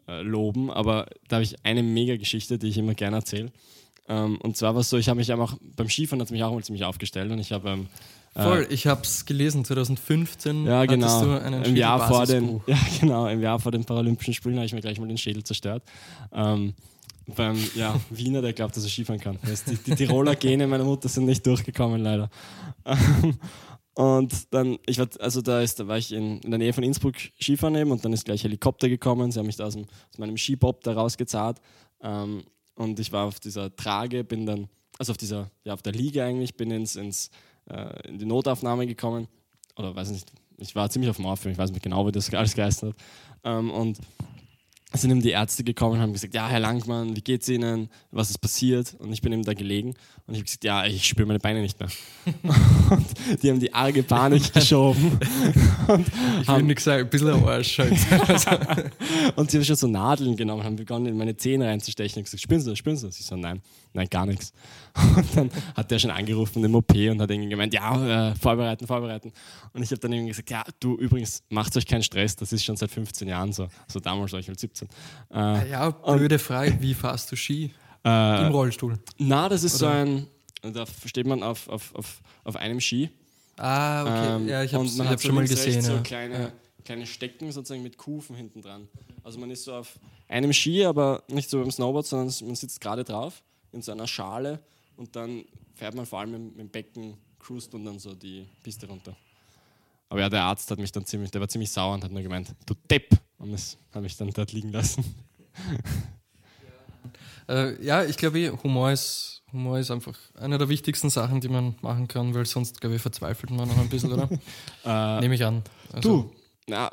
äh, loben, aber da habe ich eine Mega-Geschichte, die ich immer gerne erzähle. Ähm, und zwar war es so, ich habe mich einfach beim Skifahren hat es mich auch mal ziemlich aufgestellt und ich habe ähm, Voll, ich habe es gelesen, 2015 ja genau du einen im Jahr vor den ja genau im Jahr vor den Paralympischen Spielen habe ich mir gleich mal den Schädel zerstört. Ähm, beim ja, Wiener, der glaubt, dass er Skifahren kann. Die, die Tiroler Gene meiner Mutter sind nicht durchgekommen, leider. Und dann, ich war, also da, ist, da war ich in, in der Nähe von Innsbruck Skifahren eben und dann ist gleich Helikopter gekommen. Sie haben mich da aus, dem, aus meinem Skibob da rausgezahlt. Ähm, und ich war auf dieser Trage, bin dann, also auf dieser, ja, auf der Liege eigentlich, bin ins, ins, äh, in die Notaufnahme gekommen. Oder weiß nicht, ich war ziemlich auf dem Morphium, ich weiß nicht genau, wie das alles geheißen hat. Ähm, und sind eben die Ärzte gekommen und haben gesagt, ja, Herr Langmann, wie geht's Ihnen? Was ist passiert? Und ich bin eben da gelegen und ich habe gesagt, ja, ich spüre meine Beine nicht mehr. und die haben die arge Panik geschoben. Ich will nichts sagen, ein bisschen Arsch halt. Und sie haben schon so Nadeln genommen, haben begonnen, in meine Zähne reinzustechen. Ich gesagt, spüren Sie das, spüren Sie das? Ich so, nein, nein, gar nichts. Und dann hat der schon angerufen im OP und hat irgendwie gemeint, ja, äh, vorbereiten, vorbereiten. Und ich habe dann irgendwie gesagt, ja, du, übrigens, macht euch keinen Stress, das ist schon seit 15 Jahren so. So damals war ich halt 17. Äh, ja, blöde Frage, wie fährst du Ski? äh, Im Rollstuhl. na, das ist Oder? so ein, da steht man auf, auf, auf, auf einem Ski. Ah, okay. Ähm, ja, ich habe hat so schon mal gesehen. So ja. kleine, Ja. kleine Stecken sozusagen mit Kufen hinten dran. Also man ist so auf einem Ski, aber nicht so beim Snowboard, sondern man sitzt gerade drauf in so einer Schale und dann fährt man vor allem mit, mit dem Becken, cruist und dann so die Piste runter. Aber ja, der Arzt hat mich dann ziemlich, der war ziemlich sauer und hat nur gemeint, du Depp! Und das habe ich dann dort liegen lassen. Äh, ja, ich glaube, eh, Humor ist, Humor ist einfach eine der wichtigsten Sachen, die man machen kann, weil sonst, glaube ich, verzweifelt man noch ein bisschen, oder? Äh, Nehme ich an. Also, du, na,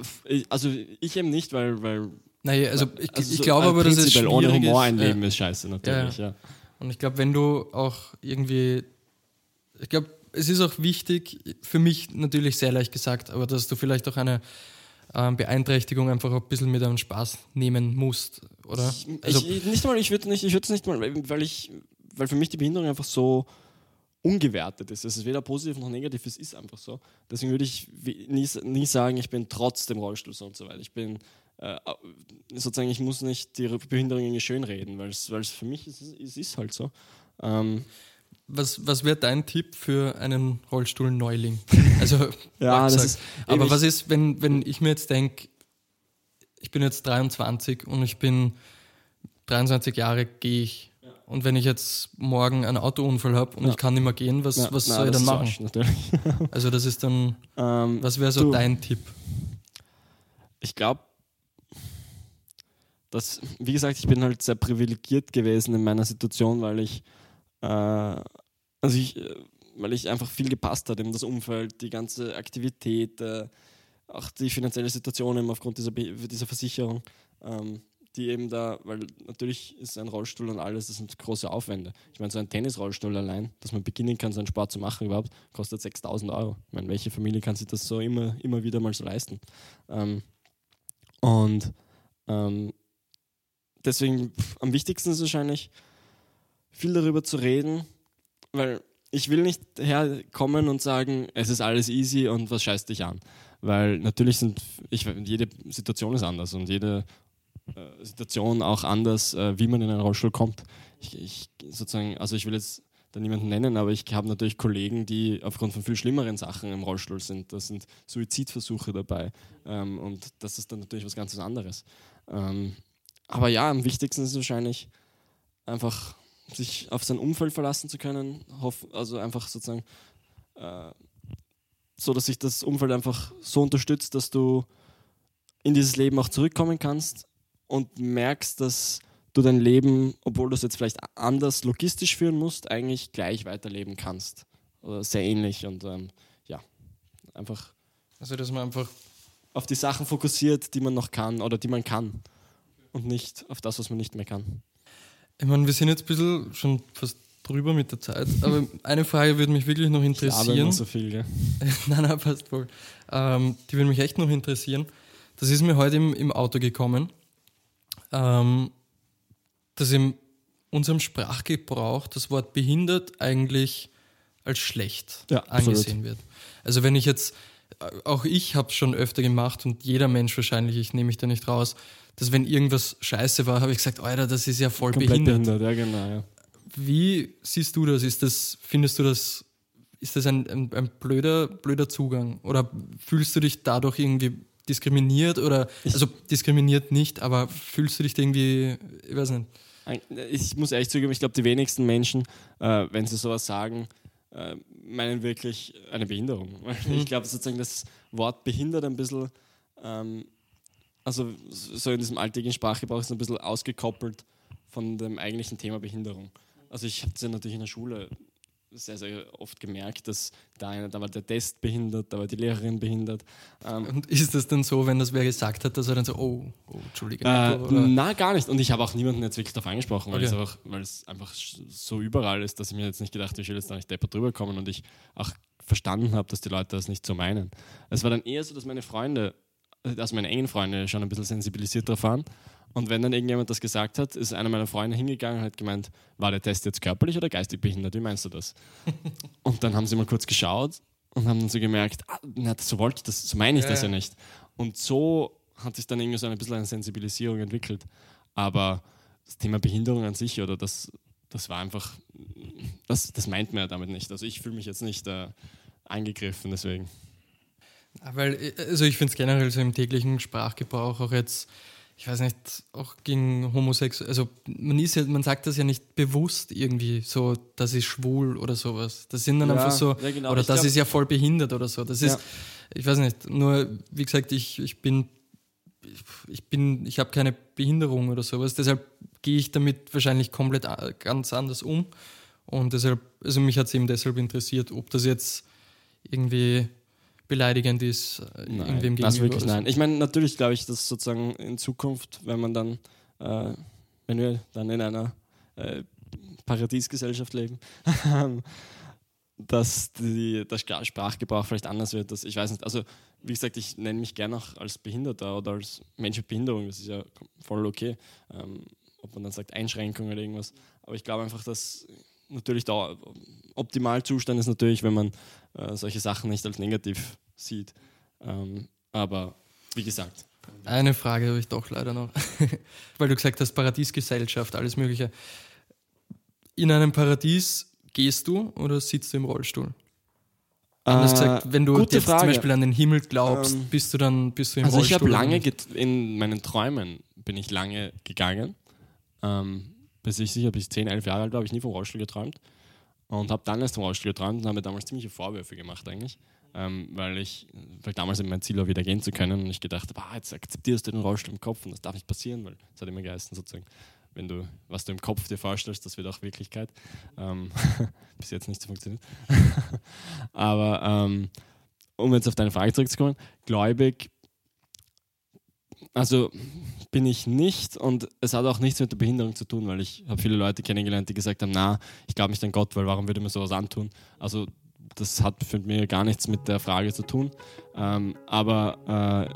also ich eben nicht, weil, weil Naja, also ich, also ich glaube als aber, dass es schwierig ohne Humor ist. ein ja. Leben ist scheiße natürlich, ja. Und ich glaube, wenn du auch irgendwie, ich glaube, es ist auch wichtig, für mich natürlich sehr leicht gesagt, aber dass du vielleicht auch eine ähm, Beeinträchtigung einfach auch ein bisschen mit einem Spaß nehmen musst, oder? Also, ich, ich, nicht mal, ich würde nicht, ich es nicht mal, weil ich, weil für mich die Behinderung einfach so ungewertet ist. Es ist weder positiv noch negativ, es ist einfach so. Deswegen würde ich nie, nie sagen, ich bin trotz dem Rollstuhl so und so weiter. Ich bin, äh, sozusagen, ich muss nicht die Behinderung irgendwie schönreden, weil es für mich ist, es ist halt so. Ähm, was, was wäre dein Tipp für einen Rollstuhl-Neuling? Also, ja, das ist, aber was ist, wenn, wenn ich mir jetzt denke, ich bin jetzt 23 und ich bin 23 Jahre, gehe ich. Ja. Und wenn ich jetzt morgen einen Autounfall habe und ja. ich kann nicht mehr gehen, was, ja, was nein, soll ich dann machen? Arsch, also das ist dann, ähm, was wäre so du, dein Tipp? Ich glaube, dass, wie gesagt, ich bin halt sehr privilegiert gewesen in meiner Situation, weil ich, äh, also ich, äh, weil ich einfach viel gepasst hat, eben das Umfeld, die ganze Aktivität, äh, auch die finanzielle Situation eben aufgrund dieser, dieser Versicherung, ähm, die eben da, weil natürlich ist ein Rollstuhl und alles, das sind große Aufwände. Ich meine, so ein Tennisrollstuhl allein, dass man beginnen kann, so einen Sport zu machen überhaupt, kostet 6000 Euro. Ich meine, welche Familie kann sich das so immer, immer wieder mal so leisten? Ähm, und ähm, deswegen am wichtigsten ist wahrscheinlich, viel darüber zu reden, weil ich will nicht herkommen und sagen, es ist alles easy und was scheißt dich an. Weil natürlich sind, ich, jede Situation ist anders und jede äh, Situation auch anders, äh, wie man in einen Rollstuhl kommt. Ich, ich, sozusagen, also ich will jetzt da niemanden nennen, aber ich habe natürlich Kollegen, die aufgrund von viel schlimmeren Sachen im Rollstuhl sind. Da sind Suizidversuche dabei ähm, und das ist dann natürlich was ganz anderes. Ähm, aber ja, am wichtigsten ist wahrscheinlich einfach sich auf sein Umfeld verlassen zu können, also einfach sozusagen äh, so, dass sich das Umfeld einfach so unterstützt, dass du in dieses Leben auch zurückkommen kannst und merkst, dass du dein Leben, obwohl du es jetzt vielleicht anders logistisch führen musst, eigentlich gleich weiterleben kannst. Oder sehr ähnlich und ähm, ja, einfach. Also, dass man einfach auf die Sachen fokussiert, die man noch kann oder die man kann und nicht auf das, was man nicht mehr kann. Ich meine, wir sind jetzt ein bisschen schon fast drüber mit der Zeit, aber eine Frage würde mich wirklich noch interessieren. Ich so viel, gell? nein, nein, passt voll. Ähm, die würde mich echt noch interessieren. Das ist mir heute im, im Auto gekommen, ähm, dass in unserem Sprachgebrauch das Wort behindert eigentlich als schlecht ja, angesehen wird. Also wenn ich jetzt, auch ich habe es schon öfter gemacht und jeder Mensch wahrscheinlich, ich nehme mich da nicht raus, dass wenn irgendwas scheiße war, habe ich gesagt, Alter, das ist ja voll Komplett behindert. behindert. Ja, genau, ja. Wie siehst du das? Ist das, findest du das, ist das ein, ein, ein blöder, blöder Zugang? Oder fühlst du dich dadurch irgendwie diskriminiert oder, also diskriminiert nicht, aber fühlst du dich irgendwie, ich weiß nicht. Ich muss ehrlich zugeben, ich glaube, die wenigsten Menschen, äh, wenn sie sowas sagen, äh, meinen wirklich eine Behinderung. Mhm. Ich glaube sozusagen, das Wort behindert ein bisschen ähm, also so in diesem alltäglichen Sprachgebrauch ist ein bisschen ausgekoppelt von dem eigentlichen Thema Behinderung. Also ich habe es ja natürlich in der Schule sehr, sehr oft gemerkt, dass da, eine, da war der Test behindert, da war die Lehrerin behindert. Ähm, und ist das dann so, wenn das wer gesagt hat, dass er dann so, oh, oh Entschuldige? Äh, na, gar nicht. Und ich habe auch niemanden jetzt wirklich darauf angesprochen, weil, okay. es einfach, weil es einfach so überall ist, dass ich mir jetzt nicht gedacht habe, ich will jetzt da nicht deppert drüber kommen und ich auch verstanden habe, dass die Leute das nicht so meinen. Es war dann eher so, dass meine Freunde also meine engen Freunde schon ein bisschen sensibilisiert darauf waren. Und wenn dann irgendjemand das gesagt hat, ist einer meiner Freunde hingegangen und hat gemeint, war der Test jetzt körperlich oder geistig behindert? Wie meinst du das? und dann haben sie mal kurz geschaut und haben dann so gemerkt, ah, na, so wollte ich das, so meine ich ja. das ja nicht. Und so hat sich dann irgendwie so ein bisschen eine Sensibilisierung entwickelt. Aber das Thema Behinderung an sich oder das, das war einfach, das, das meint man ja damit nicht. Also ich fühle mich jetzt nicht äh, angegriffen, deswegen. Weil, also ich finde es generell so im täglichen Sprachgebrauch auch jetzt, ich weiß nicht, auch gegen Homosexuelle, also man ist ja, man sagt das ja nicht bewusst irgendwie so, das ist schwul oder sowas. Das sind dann ja, einfach so, ja genau. oder ich das glaub, ist ja voll behindert oder so. Das ist, ja. ich weiß nicht, nur wie gesagt, ich, ich bin, ich bin, ich habe keine Behinderung oder sowas, deshalb gehe ich damit wahrscheinlich komplett ganz anders um. Und deshalb, also mich hat es eben deshalb interessiert, ob das jetzt irgendwie beleidigend ist äh, nein, irgendwem gegenüber. Das wirklich nein. Ich meine, natürlich glaube ich, dass sozusagen in Zukunft, wenn man dann, äh, wenn wir dann in einer äh, Paradiesgesellschaft leben, dass die, der Sprachgebrauch vielleicht anders wird. Dass, ich weiß nicht, also wie gesagt, ich nenne mich gerne auch als Behinderter oder als Mensch mit Behinderung, das ist ja voll okay. Ähm, ob man dann sagt Einschränkung oder irgendwas. Aber ich glaube einfach, dass natürlich der Optimalzustand ist natürlich, wenn man äh, solche Sachen nicht als negativ sieht. Ähm, aber wie gesagt. Eine Frage habe ich doch leider noch. Weil du gesagt hast, Paradiesgesellschaft, alles Mögliche. In einem Paradies gehst du oder sitzt du im Rollstuhl? Anders gesagt, wenn du jetzt Frage. zum Beispiel an den Himmel glaubst, Ähm, bist du dann bist du im Also ich Rollstuhl? habe oder lange, in meinen Träumen bin ich lange gegangen. Ähm, bis ich sicher bis 10, 11 Jahre alt war, habe ich nie vom Rollstuhl geträumt. Und habe dann erst vom Rollstuhl geträumt und habe mir damals ziemliche Vorwürfe gemacht eigentlich. Ähm, weil ich, weil damals mein Ziel war, wieder gehen zu können. Und ich gedacht habe, ah, jetzt akzeptierst du den Rollstuhl im Kopf und das darf nicht passieren, weil es hat immer geheißen sozusagen, wenn du, was du im Kopf dir vorstellst, das wird auch Wirklichkeit. Ähm, bis jetzt nicht so funktioniert. Aber ähm, um jetzt auf deine Frage zurückzukommen, gläubig, also bin ich nicht und es hat auch nichts mit der Behinderung zu tun, weil ich habe viele Leute kennengelernt, die gesagt haben, na, ich glaube nicht an Gott, weil warum würde mir sowas antun? Also das hat für mich gar nichts mit der Frage zu tun. Ähm, aber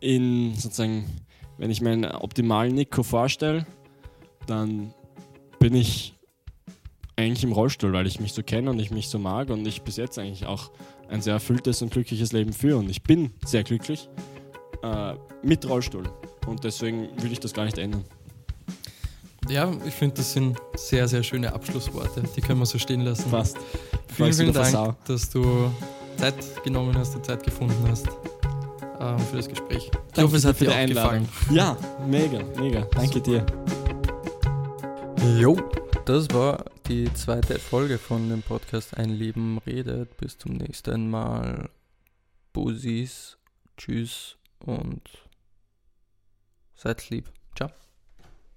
äh, in sozusagen, wenn ich meinen optimalen Nico vorstelle, dann bin ich eigentlich im Rollstuhl, weil ich mich so kenne und ich mich so mag und ich bis jetzt eigentlich auch ein sehr erfülltes und glückliches Leben führe. Und ich bin sehr glücklich äh, mit Rollstuhl. Und deswegen will ich das gar nicht ändern. Ja, ich finde, das sind sehr, sehr schöne Abschlussworte. Die können wir so stehen lassen. Fast. Vielen, vielen da Dank, versau. dass du Zeit genommen hast und Zeit gefunden hast ähm, für das Gespräch. Ich Danke hoffe, es hat dir auch Einladung. gefallen. Ja, mega, mega. Danke dir. Jo, das war die zweite Folge von dem Podcast Ein Leben redet. Bis zum nächsten Mal. Bussis, tschüss und seid lieb. Ciao.